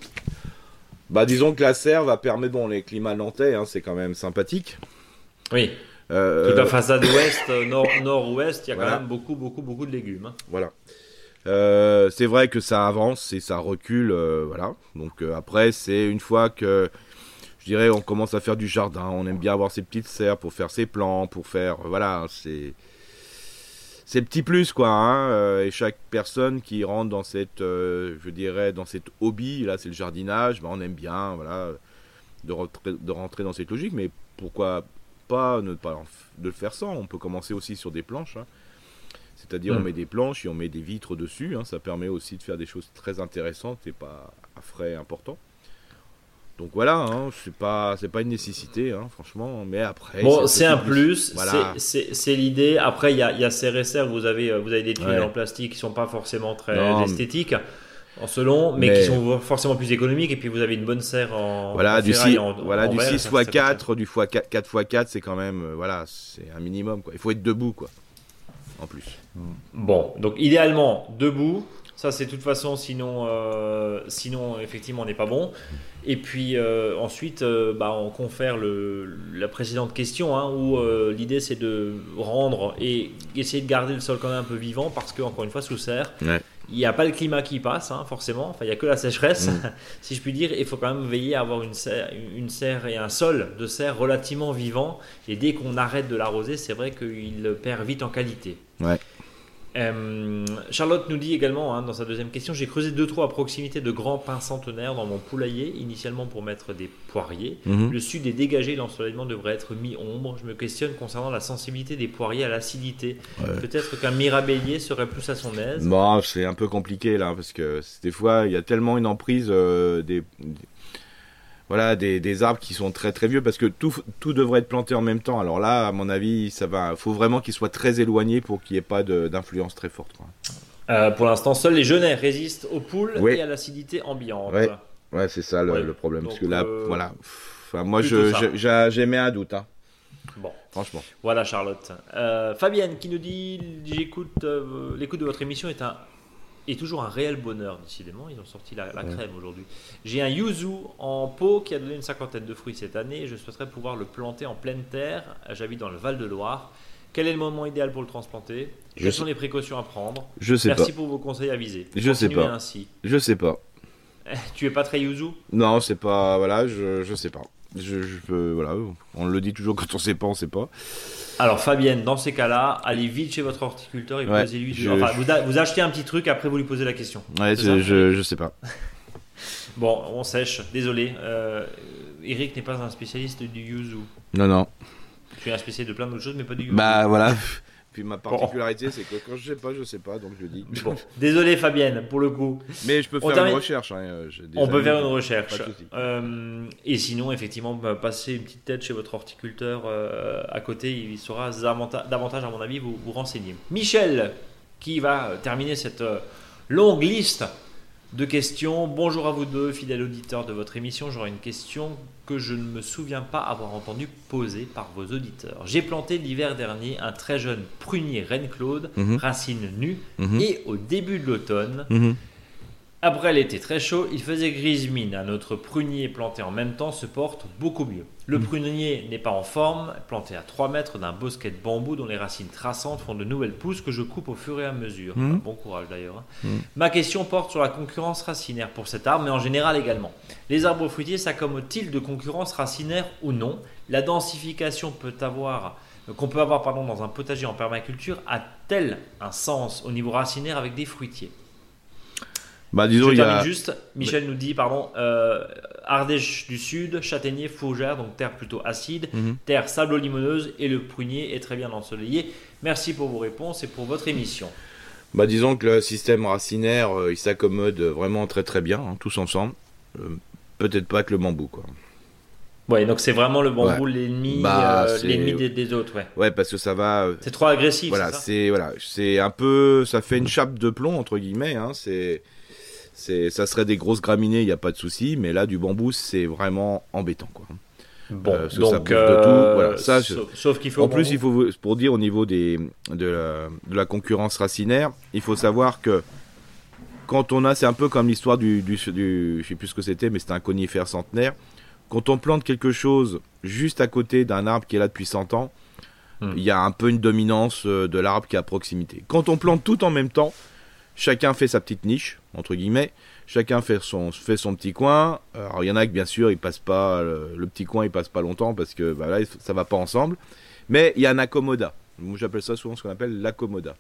Bah, disons que la serre va permettre, bon, les climats nantais, hein, c'est quand même sympathique. Oui, Euh, toute la façade ouest, euh, nord, nord-ouest, il y a Voilà. quand même beaucoup, beaucoup, beaucoup de légumes. hein. Voilà. Euh, c'est vrai que ça avance et ça recule, euh, voilà. Donc euh, après, c'est une fois que, je dirais, on commence à faire du jardin, on aime bien avoir ses petites serres pour faire ses plants, pour faire, voilà, c'est c'est petit plus quoi. hein, euh, et chaque personne qui rentre dans cette, euh, je dirais, dans cette hobby, là, c'est le jardinage, bah, on aime bien, voilà, de rentrer, de rentrer dans cette logique. Mais pourquoi pas ne pas de le faire sans? On peut commencer aussi sur des planches. hein. C'est-à-dire, on Mm. met des planches et on met des vitres dessus. hein, ça permet aussi de faire des choses très intéressantes et pas à frais importants. Donc voilà, hein, c'est pas c'est pas une nécessité, hein, franchement. Mais après, Bon, c'est un plus, Voilà. c'est- l'idée. Après, il y a, y a serre et serre, vous avez, euh, vous avez des tuiles Ouais. en plastique qui sont pas forcément très Non, esthétiques, en selon, mais, Mais- qui sont forcément plus économiques. Et puis vous avez une bonne serre en, Voilà, en du ferraille 6, en- voilà, en du verre, 6 ça, x ça coûte 4, du fois 4, 4 x 4, c'est quand même, euh, voilà, c'est un minimum, quoi. Il faut être debout, quoi. En plus. cher. Bon, donc idéalement debout. Ça, c'est de toute façon, sinon, euh, sinon effectivement, on n'est pas bon. Et puis euh, ensuite, euh, bah, on confère le, la précédente question, hein, où l'idée c'est de rendre et essayer de garder le sol quand même un peu vivant, parce que encore une fois, sous serre, Ouais. il n'y a pas le climat qui passe, hein, forcément. Enfin, il n'y a que la sécheresse, Mm. si je puis dire. Il faut quand même veiller à avoir une serre, une serre et un sol de serre relativement vivant. Et dès qu'on arrête de l'arroser, c'est vrai qu'il perd vite en qualité. Ouais. Euh, Charlotte nous dit également hein, dans sa deuxième question J'ai creusé deux trous à proximité de grands pins centenaires dans mon poulailler, initialement pour mettre des poiriers. Mhm. Le sud est dégagé, l'ensoleillement devrait être mi-ombre. Je me questionne concernant la sensibilité des poiriers à l'acidité. Peut-être qu'un mirabellier serait plus à son aise. Bon, c'est un peu compliqué là, parce que des fois, il y a tellement une emprise euh, des- voilà, des, des arbres qui sont très très vieux, parce que tout, tout devrait être planté en même temps. Alors là, à mon avis, ça va. faut vraiment qu'ils soient très éloignés pour qu'il n'y ait pas d'influence très forte. quoi. Euh, pour l'instant, seuls les genêts résistent aux poules Oui. et à l'acidité ambiante. Ouais. Ouais, c'est ça le, Ouais. le problème. parce Donc, que là, euh, voilà. Enfin, moi, j'émets un doute, hein, Bon, franchement. voilà Charlotte. Euh, Fabienne qui nous dit J'écoute, l'écoute de votre émission est un est toujours un réel bonheur, décidément. Ils ont sorti la, crème aujourd'hui. J'ai un yuzu en pot qui a donné une cinquantaine de fruits cette année. et Je souhaiterais pouvoir le planter en pleine terre. J'habite dans le Val-de-Loire. Quel est le moment idéal pour le transplanter? Je Quelles sais- sont les précautions à prendre? Je sais Merci pas. pour vos conseils avisés. Je sais pas. ainsi. Je sais pas. Tu es pas très yuzu? Non, c'est pas. Voilà, je, je sais pas. Je, je, voilà, on le dit toujours quand on sait pas, on sait pas. Alors Fabienne, dans ces cas-là, allez vite chez votre horticulteur et posez-lui. Enfin, vous, achetez un petit truc, après vous lui posez la question. Ouais, je, je sais pas. bon, on sèche. Désolé. Euh, Eric n'est pas un spécialiste du yuzu. Non, non. Tu es un spécialiste de plein d'autres choses, mais pas du yuzu. Bah voilà. Puis ma particularité, c'est que quand je sais pas, je sais pas, donc je le dis. Bon. Désolé Fabienne, pour le coup. Mais je peux faire une recherche. Hein, on peut faire une recherche. Euh, et sinon, effectivement, bah, passer une petite tête chez votre horticulteur euh, à côté, il saura davantage, à mon avis, vous, vous renseigner. Michel, qui va terminer cette euh, longue liste de questions. Bonjour à vous deux, fidèles auditeurs de votre émission. J'aurai une question que je ne me souviens pas avoir entendu poser par vos auditeurs. J'ai planté l'hiver dernier un très jeune prunier Reine-Claude, mhm. racine nue, mhm. et au début de l'automne, mhm. Après l'été très chaud, il faisait grise mine. Un autre prunier planté en même temps se porte beaucoup mieux. Le prunier n'est pas en forme, planté à 3 mètres d'un bosquet de bambou dont les racines traçantes font de nouvelles pousses que je coupe au fur et à mesure. Mm. Bon courage d'ailleurs. Hein. Mm. Ma question porte sur la concurrence racinaire pour cet arbre, mais en général également. Les arbres fruitiers s'accommodent-ils de concurrence racinaire ou non? La densification peut avoir qu'on peut avoir pardon, dans un potager en permaculture a-t-elle un sens au niveau racinaire avec des fruitiers? Bah, disons, Je termine juste. Michel nous dit, pardon, euh, Ardèche du Sud, châtaignier, fougère, donc terre plutôt acide, mhm. terre sablo-limoneuse et le prunier est très bien ensoleillé. Merci pour vos réponses et pour votre émission. Bah, disons que le système racinaire, euh, il s'accommode vraiment très très bien, hein, tous ensemble. Euh, peut-être pas que le bambou, quoi. Ouais, donc c'est vraiment le bambou l'ennemi, bah, l'ennemi des, autres, ouais. Ouais, parce que ça va. C'est trop agressif. Voilà, c'est voilà, c'est un peu, ça fait une chape de plomb entre guillemets. Hein, c'est ça serait des grosses graminées, il n'y a pas de souci, mais là, du bambou, c'est vraiment embêtant, quoi. Bon, euh, donc, euh, ça, sauf, qu'il faut. En plus, il faut pour dire au niveau des de la, concurrence racinaire, il faut savoir que quand on a, c'est un peu comme l'histoire du, du, du, je sais plus ce que c'était, mais c'était un conifère centenaire. Quand on plante quelque chose juste à côté d'un arbre qui est là depuis 100 ans, hmm. il y a un peu une dominance euh, de l'arbre qui est à proximité. Quand on plante tout en même temps, chacun fait sa petite niche entre guillemets. Chacun fait son, fait son petit coin. Alors il y en a que bien sûr ils passent pas le, petit coin, il passe pas longtemps parce que bah, là ça va pas ensemble. Mais il y a un accommoda. Moi j'appelle ça souvent ce qu'on appelle l'accommoda.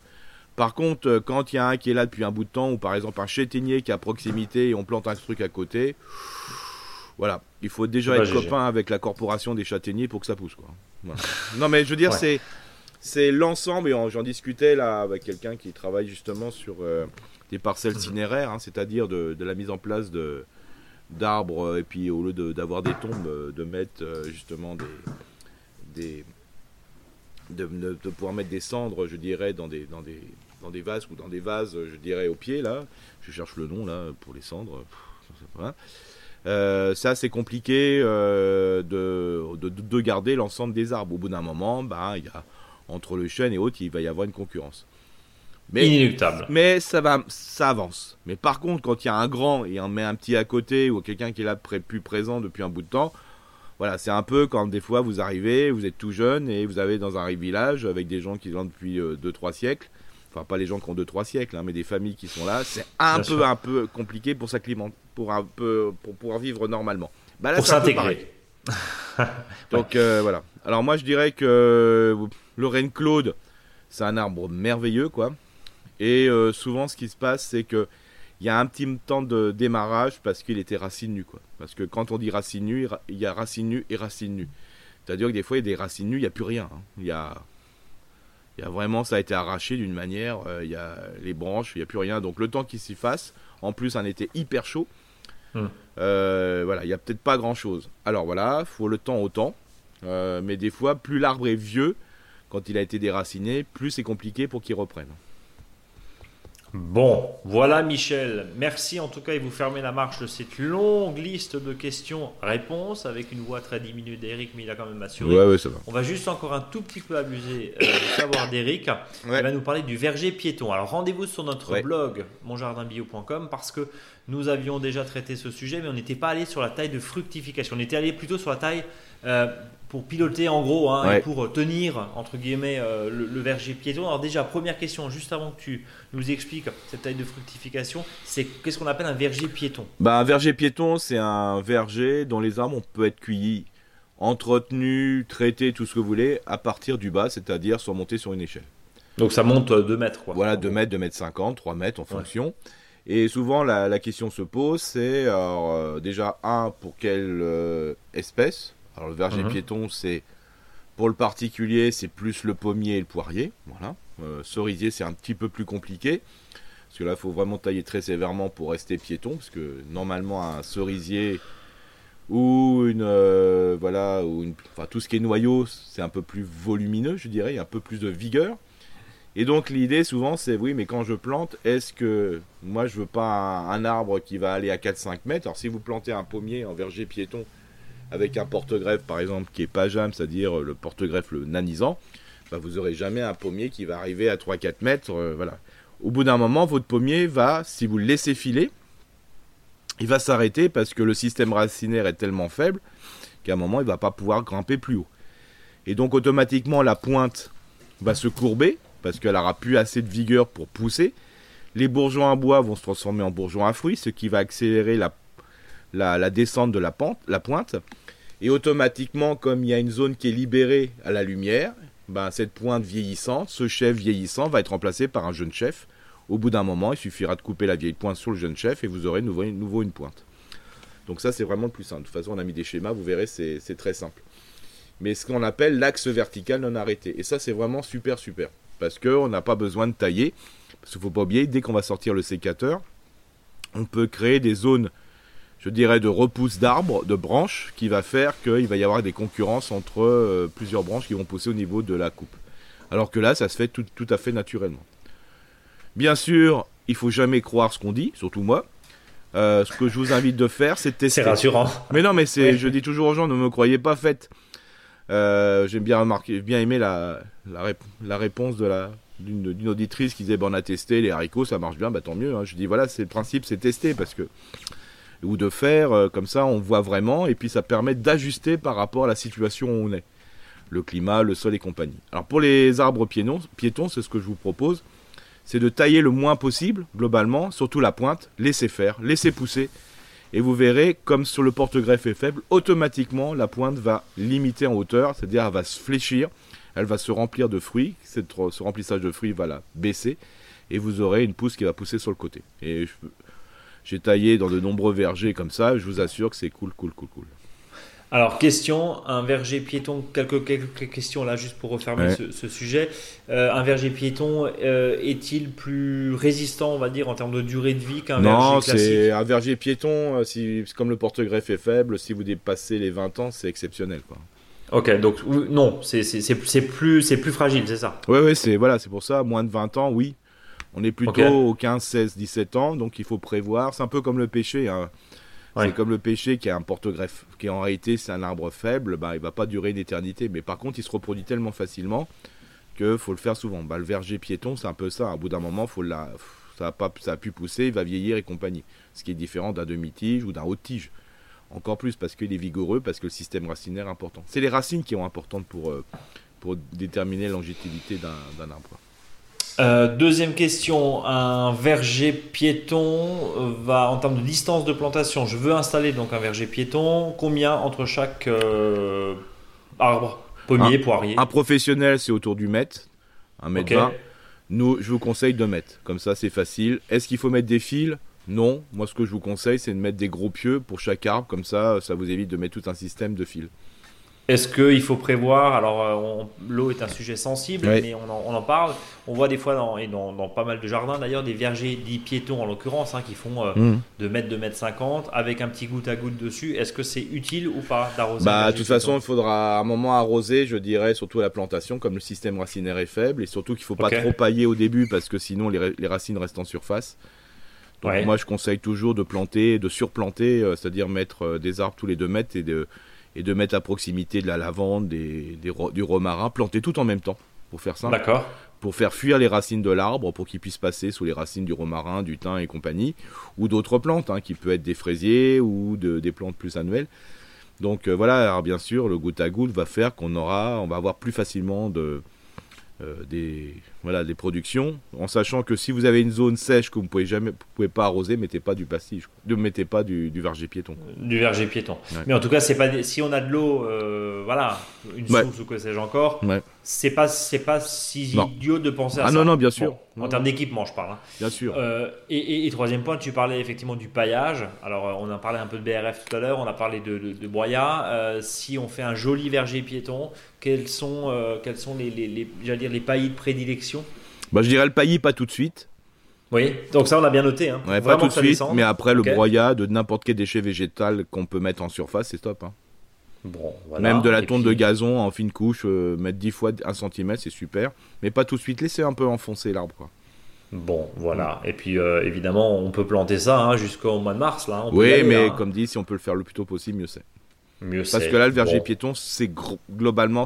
Par contre, euh, quand il y a un qui est là depuis un bout de temps, ou par exemple un châtaignier qui est à proximité et on plante un truc à côté, voilà, il faut déjà être copain avec la corporation des châtaigniers pour que ça pousse. Quoi. non mais je veux dire, c'est c'est l'ensemble, et j'en discutais là avec quelqu'un qui travaille justement sur euh, des parcelles cinéraires, hein, c'est-à-dire de, la mise en place de d'arbres euh, et puis au lieu d'avoir des tombes euh, de mettre euh, justement des, des de, pouvoir mettre des cendres je dirais dans des dans des dans des vases ou dans des vases je dirais au pied là. Je cherche le nom là pour les cendres. Ça c'est compliqué de, de, garder l'ensemble des arbres. Au bout d'un moment bah il y a entre le chêne et autres il va y avoir une concurrence mais, Inéluctable. Mais ça va, ça avance. Mais par contre, quand il y a un grand et on met un petit à côté ou quelqu'un qui est là plus présent depuis un bout de temps, voilà, c'est un peu quand des fois vous arrivez, vous êtes tout jeune et vous avez dans un village avec des gens qui sont depuis 2-3 euh, siècles. Enfin, pas les gens qui ont 2-3 siècles, hein, mais des familles qui sont là. C'est un peu, un peu compliqué pour s'acclimater, pour un peu, pour pouvoir vivre normalement. Bah pour s'intégrer. Donc euh, voilà. Alors moi je dirais que Lorraine Claude, c'est un arbre merveilleux, quoi. Et euh, souvent, ce qui se passe, c'est que il y a un petit temps de démarrage parce qu'il était racine nue, quoi. Parce que quand on dit racine nue, il y a racine nue et racine nue. C'est-à-dire que des fois, il y a des racines nues, il n'y a plus rien. Hein. Il y a il y a vraiment, ça a été arraché d'une manière, euh, il y a les branches, il n'y a plus rien. Donc le temps qu'il s'y fasse, en plus un été hyper chaud, hum. euh, voilà, il n'y a peut-être pas grand-chose. Alors voilà, faut le temps au temps. mais des fois, plus l'arbre est vieux, quand il a été déraciné, plus c'est compliqué pour qu'il reprenne. Bon, voilà Michel. Merci en tout cas et vous fermez la marche de cette longue liste de questions-réponses avec une voix très diminuée d'Eric, mais il a quand même assuré. Ouais, ouais, ça va. On va juste encore un tout petit peu abuser euh, du savoir d'Eric. Il va nous parler du verger piéton. Alors rendez-vous sur notre blog monjardinbio.com parce que nous avions déjà traité ce sujet, mais on n'était pas allé sur la taille de fructification. On était allé plutôt sur la taille pour piloter en gros hein, et pour tenir entre guillemets euh, le, verger piéton. Alors déjà première question, juste avant que tu nous expliques cette taille de fructification, c'est qu'est-ce qu'on appelle un verger piéton? Bah, Un verger piéton, c'est un verger dont les arbres peuvent être cueillis entretenu, traité, tout ce que vous voulez, à partir du bas, c'est-à-dire sur monter sur une échelle. Donc ça monte 2 mètres, quoi. Voilà, 2 mètres, 2 mètres 50, 3 mètres en fonction. Et souvent, la, question se pose, c'est euh, déjà, un, pour quelle euh, espèce? Alors, le verger mhm. piéton, c'est, pour le particulier, c'est plus le pommier et le poirier. Voilà. Euh, cerisier, c'est un petit peu plus compliqué. Parce que là, il faut vraiment tailler très sévèrement pour rester piéton. Parce que normalement, un cerisier ou une voilà ou une, enfin tout ce qui est noyau c'est un peu plus volumineux je dirais il y a un peu plus de vigueur et donc l'idée souvent c'est oui mais quand je plante est-ce que moi je veux pas un, arbre qui va aller à 4-5 mètres? Alors si vous plantez un pommier en verger piéton avec un porte-greffe par exemple qui est pas jamais c'est-à-dire le porte-greffe le nanisant bah, vous aurez jamais un pommier qui va arriver à 3-4 mètres euh, voilà au bout d'un moment votre pommier va si vous le laissez filer il va s'arrêter parce que le système racinaire est tellement faible qu'à un moment il va pas pouvoir grimper plus haut et donc automatiquement la pointe va se courber parce qu'elle aura plus assez de vigueur pour pousser. Les bourgeons à bois vont se transformer en bourgeons à fruits, ce qui va accélérer la, la, descente de la, pente, la pointe. Et automatiquement, comme il y a une zone qui est libérée à la lumière, ben, cette pointe vieillissante, ce chef vieillissant va être remplacé par un jeune chef. Au bout d'un moment, il suffira de couper la vieille pointe sur le jeune chef et vous aurez nouveau, nouveau une pointe. Donc ça, c'est vraiment le plus simple. De toute façon, on a mis des schémas, vous verrez, c'est très simple. Mais ce qu'on appelle l'axe vertical non arrêté. Et ça, c'est vraiment super, super parce qu'on n'a pas besoin de tailler. Parce qu'il ne faut pas oublier, dès qu'on va sortir le sécateur, on peut créer des zones, je dirais, de repousse d'arbres, de branches, qui va faire qu'il va y avoir des concurrences entre euh, plusieurs branches qui vont pousser au niveau de la coupe. Alors que là, ça se fait tout, à fait naturellement. Bien sûr, il faut jamais croire ce qu'on dit, surtout moi. Euh, ce que je vous invite de faire, c'est de tester. C'est rassurant. Mais non, mais c'est, je dis toujours aux gens, ne me croyez pas, faites euh, J'ai bien remarqué, bien aimé la, la, réponse de la d'une auditrice qui disait bon, on a testé les haricots, ça marche bien, bah tant mieux. Hein. Je dis voilà, c'est le principe, c'est tester parce que ou de faire euh, comme ça, on voit vraiment et puis ça permet d'ajuster par rapport à la situation où on est, le climat, le sol et compagnie. Alors pour les arbres piétons, c'est ce que je vous propose, c'est de tailler le moins possible globalement, surtout la pointe, laisser faire, laisser pousser et vous verrez, comme sur le porte-greffe est faible, automatiquement la pointe va limiter en hauteur, c'est-à-dire elle va se fléchir, elle va se remplir de fruits, ce remplissage de fruits va la baisser, et vous aurez une pousse qui va pousser sur le côté. Et j'ai taillé dans de nombreux vergers comme ça, je vous assure que c'est cool, cool, cool, cool. Alors, question, un verger piéton, quelques, quelques questions là, juste pour refermer ce, sujet. Euh, un verger piéton euh, est-il plus résistant, on va dire, en termes de durée de vie qu'un verger classique? Non, c'est un verger piéton, euh, si, comme le porte-greffe est faible, si vous dépassez les 20 ans, c'est exceptionnel. Quoi. Ok, donc non, c'est plus, plus fragile, c'est ça? Oui, oui, c'est voilà, pour ça, moins de 20 ans, oui. On est plutôt aux 15, 16, 17 ans, donc il faut prévoir. C'est un peu comme le péché. Hein. C'est comme le péché qui a un porte-greffe, qui en réalité c'est un arbre faible, bah, il va pas durer une éternité. Mais par contre, il se reproduit tellement facilement que faut le faire souvent. Bah, le verger piéton, c'est un peu ça. Au bout d'un moment, faut la... ça, a pas... ça a pu pousser, il va vieillir et compagnie. Ce qui est différent d'un demi-tige ou d'un haut-tige. Encore plus parce qu'il est vigoureux, parce que le système racinaire est important. C'est les racines qui sont importantes pour, euh, pour déterminer la longévité d'un arbre. Euh, deuxième question, un verger piéton va en termes de distance de plantation. Je veux installer donc un verger piéton. Combien entre chaque euh, arbre, pommier, poirier Un professionnel, c'est autour du mètre, un mètre vingt. Nous, je vous conseille de mettre. Comme ça, c'est facile. Est-ce qu'il faut mettre des fils? Non. Moi, ce que je vous conseille, c'est de mettre des gros pieux pour chaque arbre. Comme ça, ça vous évite de mettre tout un système de fils. Est-ce qu'il faut prévoir Alors, euh, l'eau est un sujet sensible, mais on en, parle. On voit des fois, dans, et dans, pas mal de jardins d'ailleurs, des vergers dits piétons en l'occurrence, hein, qui font euh, mmh. de mètres, de mètres 50 avec un petit goutte à goutte dessus. Est-ce que c'est utile ou pas d'arroser Bah, de toute façon, il faudra à un moment arroser, je dirais, surtout à la plantation, comme le système racinaire est faible, et surtout qu'il ne faut pas trop pailler au début parce que sinon les, racines restent en surface. Donc, moi, je conseille toujours de planter, de surplanter, euh, c'est-à-dire mettre des arbres tous les deux mètres et de et de mettre à proximité de la lavande, des, du romarin, planter tout en même temps, pour faire ça. D'accord. Pour faire fuir les racines de l'arbre, pour qu'il puisse passer sous les racines du romarin, du thym et compagnie, ou d'autres plantes, hein, qui peut être des fraisiers ou de, des plantes plus annuelles. Donc euh, voilà, alors bien sûr, le goutte à goutte va faire qu'on aura, on va avoir plus facilement de, euh, des, voilà, des productions, en sachant que si vous avez une zone sèche que vous ne pouvez, jamais, vous pouvez pas arroser, mettez pas du pastis, ne mettez pas du, du verger piéton. Du verger piéton. Ouais. Mais en tout cas, c'est pas des- si on a de l'eau, euh, voilà, une Ouais. source ou que sais-je encore, Ouais, c'est pas c'est pas si Non. idiot de penser à Ah ça. non, non, bien sûr. Bon, en Non, termes d'équipement, je parle. hein. bien sûr. Euh, et, et- et troisième point, tu parlais effectivement du paillage. Alors, euh, on a parlé un peu de BRF tout à l'heure, on a parlé de, de, de broyat. Euh, si on fait un joli verger piéton, quels sont, quels sont les, les, les- dire les paillis de prédilection Bah, je dirais le paillis, pas tout de suite. Oui, donc ça, on a bien noté. Hein. Ouais, pas tout de suite, mais après le broyat de n'importe quel déchet végétal qu'on peut mettre en surface, c'est top. hein. Bon, voilà. Même de la tonte puis- de gazon en fine couche, euh, mettre 10 fois 1 cm, c'est super. Mais pas tout de suite, laissez un peu enfoncer l'arbre. quoi. Bon, voilà. Et puis, euh, évidemment, on peut planter ça hein, jusqu'au mois de mars. Là. On y Oui, aller, mais hein. comme dit, si on peut le faire le plus tôt possible, mieux c'est. Mieux Parce que là, le verger Bon. piéton, c'est globalement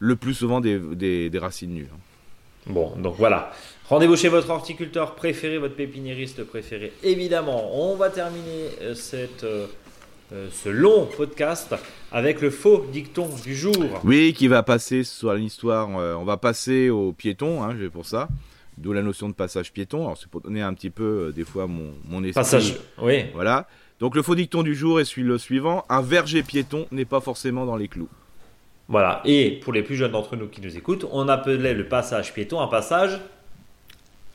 le plus souvent des, des- des racines nues. hein. Bon, donc voilà. Rendez-vous chez votre horticulteur préféré, votre pépiniériste préféré. Évidemment, on va terminer euh, cette, euh, euh, ce long podcast avec le faux dicton du jour. Oui, qui va passer sur l'histoire. euh, on va passer au piéton, hein, j'ai pour ça. D'où la notion de passage piéton. Alors, c'est pour donner un petit peu, euh, des fois, mon, mon esprit. Passage. Oui. Voilà. Donc, le faux dicton du jour est celui le suivant un verger piéton n'est pas forcément dans les clous. Voilà. Et pour les plus jeunes d'entre nous qui nous écoutent, on appelait le passage piéton un passage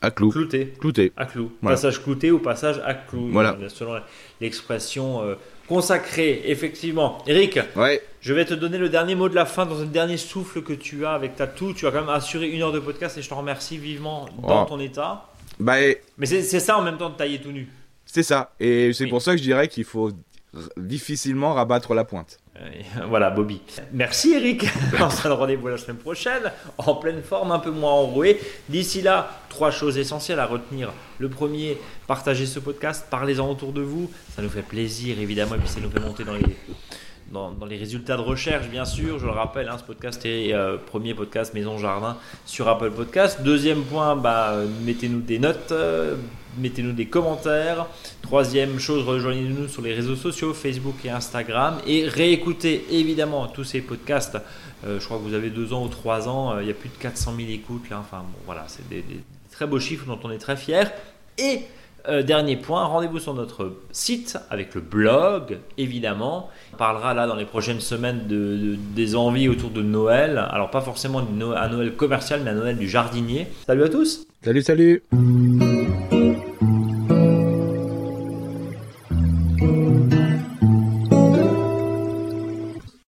À clous. clouté. Clouté. À clou. Voilà. Passage clouté ou passage à clou. Voilà. euh, Selon l'expression euh, consacrée, effectivement. Eric, Ouais. je vais te donner le dernier mot de la fin dans un dernier souffle que tu as avec ta toux. Tu as quand même assuré une heure de podcast et je te remercie vivement dans Oh. ton état. Bah, et Mais c'est ça en même temps de tailler tout nu. c'est ça. Et c'est Oui. pour ça que je dirais qu'il faut difficilement rabattre la pointe. Euh, Voilà, Bobby. Merci Eric. On se donne rendez-vous la semaine prochaine, en pleine forme, un peu moins enroué. D'ici là, trois choses essentielles à retenir. Le premier, partagez ce podcast, parlez-en autour de vous. Ça nous fait plaisir évidemment, et puis ça nous fait monter dans les, dans, les résultats de recherche, bien sûr. Je le rappelle, hein, ce podcast est euh, premier podcast Maison Jardin sur Apple Podcast. Deuxième point, bah, mettez-nous des notes, euh, mettez-nous des commentaires. Troisième chose, rejoignez-nous sur les réseaux sociaux, Facebook et Instagram. Et réécoutez évidemment tous ces podcasts. Euh, je crois que vous avez deux ans ou trois ans, euh, il y a plus de 400 000 écoutes là. Enfin bon, voilà, c'est des, des très beaux chiffres dont on est très fiers. Et euh, dernier point, rendez-vous sur notre site avec le blog, évidemment. On parlera là dans les prochaines semaines de, de- des envies autour de Noël. Alors pas forcément un Noël commercial, mais un Noël du jardinier. Salut à tous Salut, salut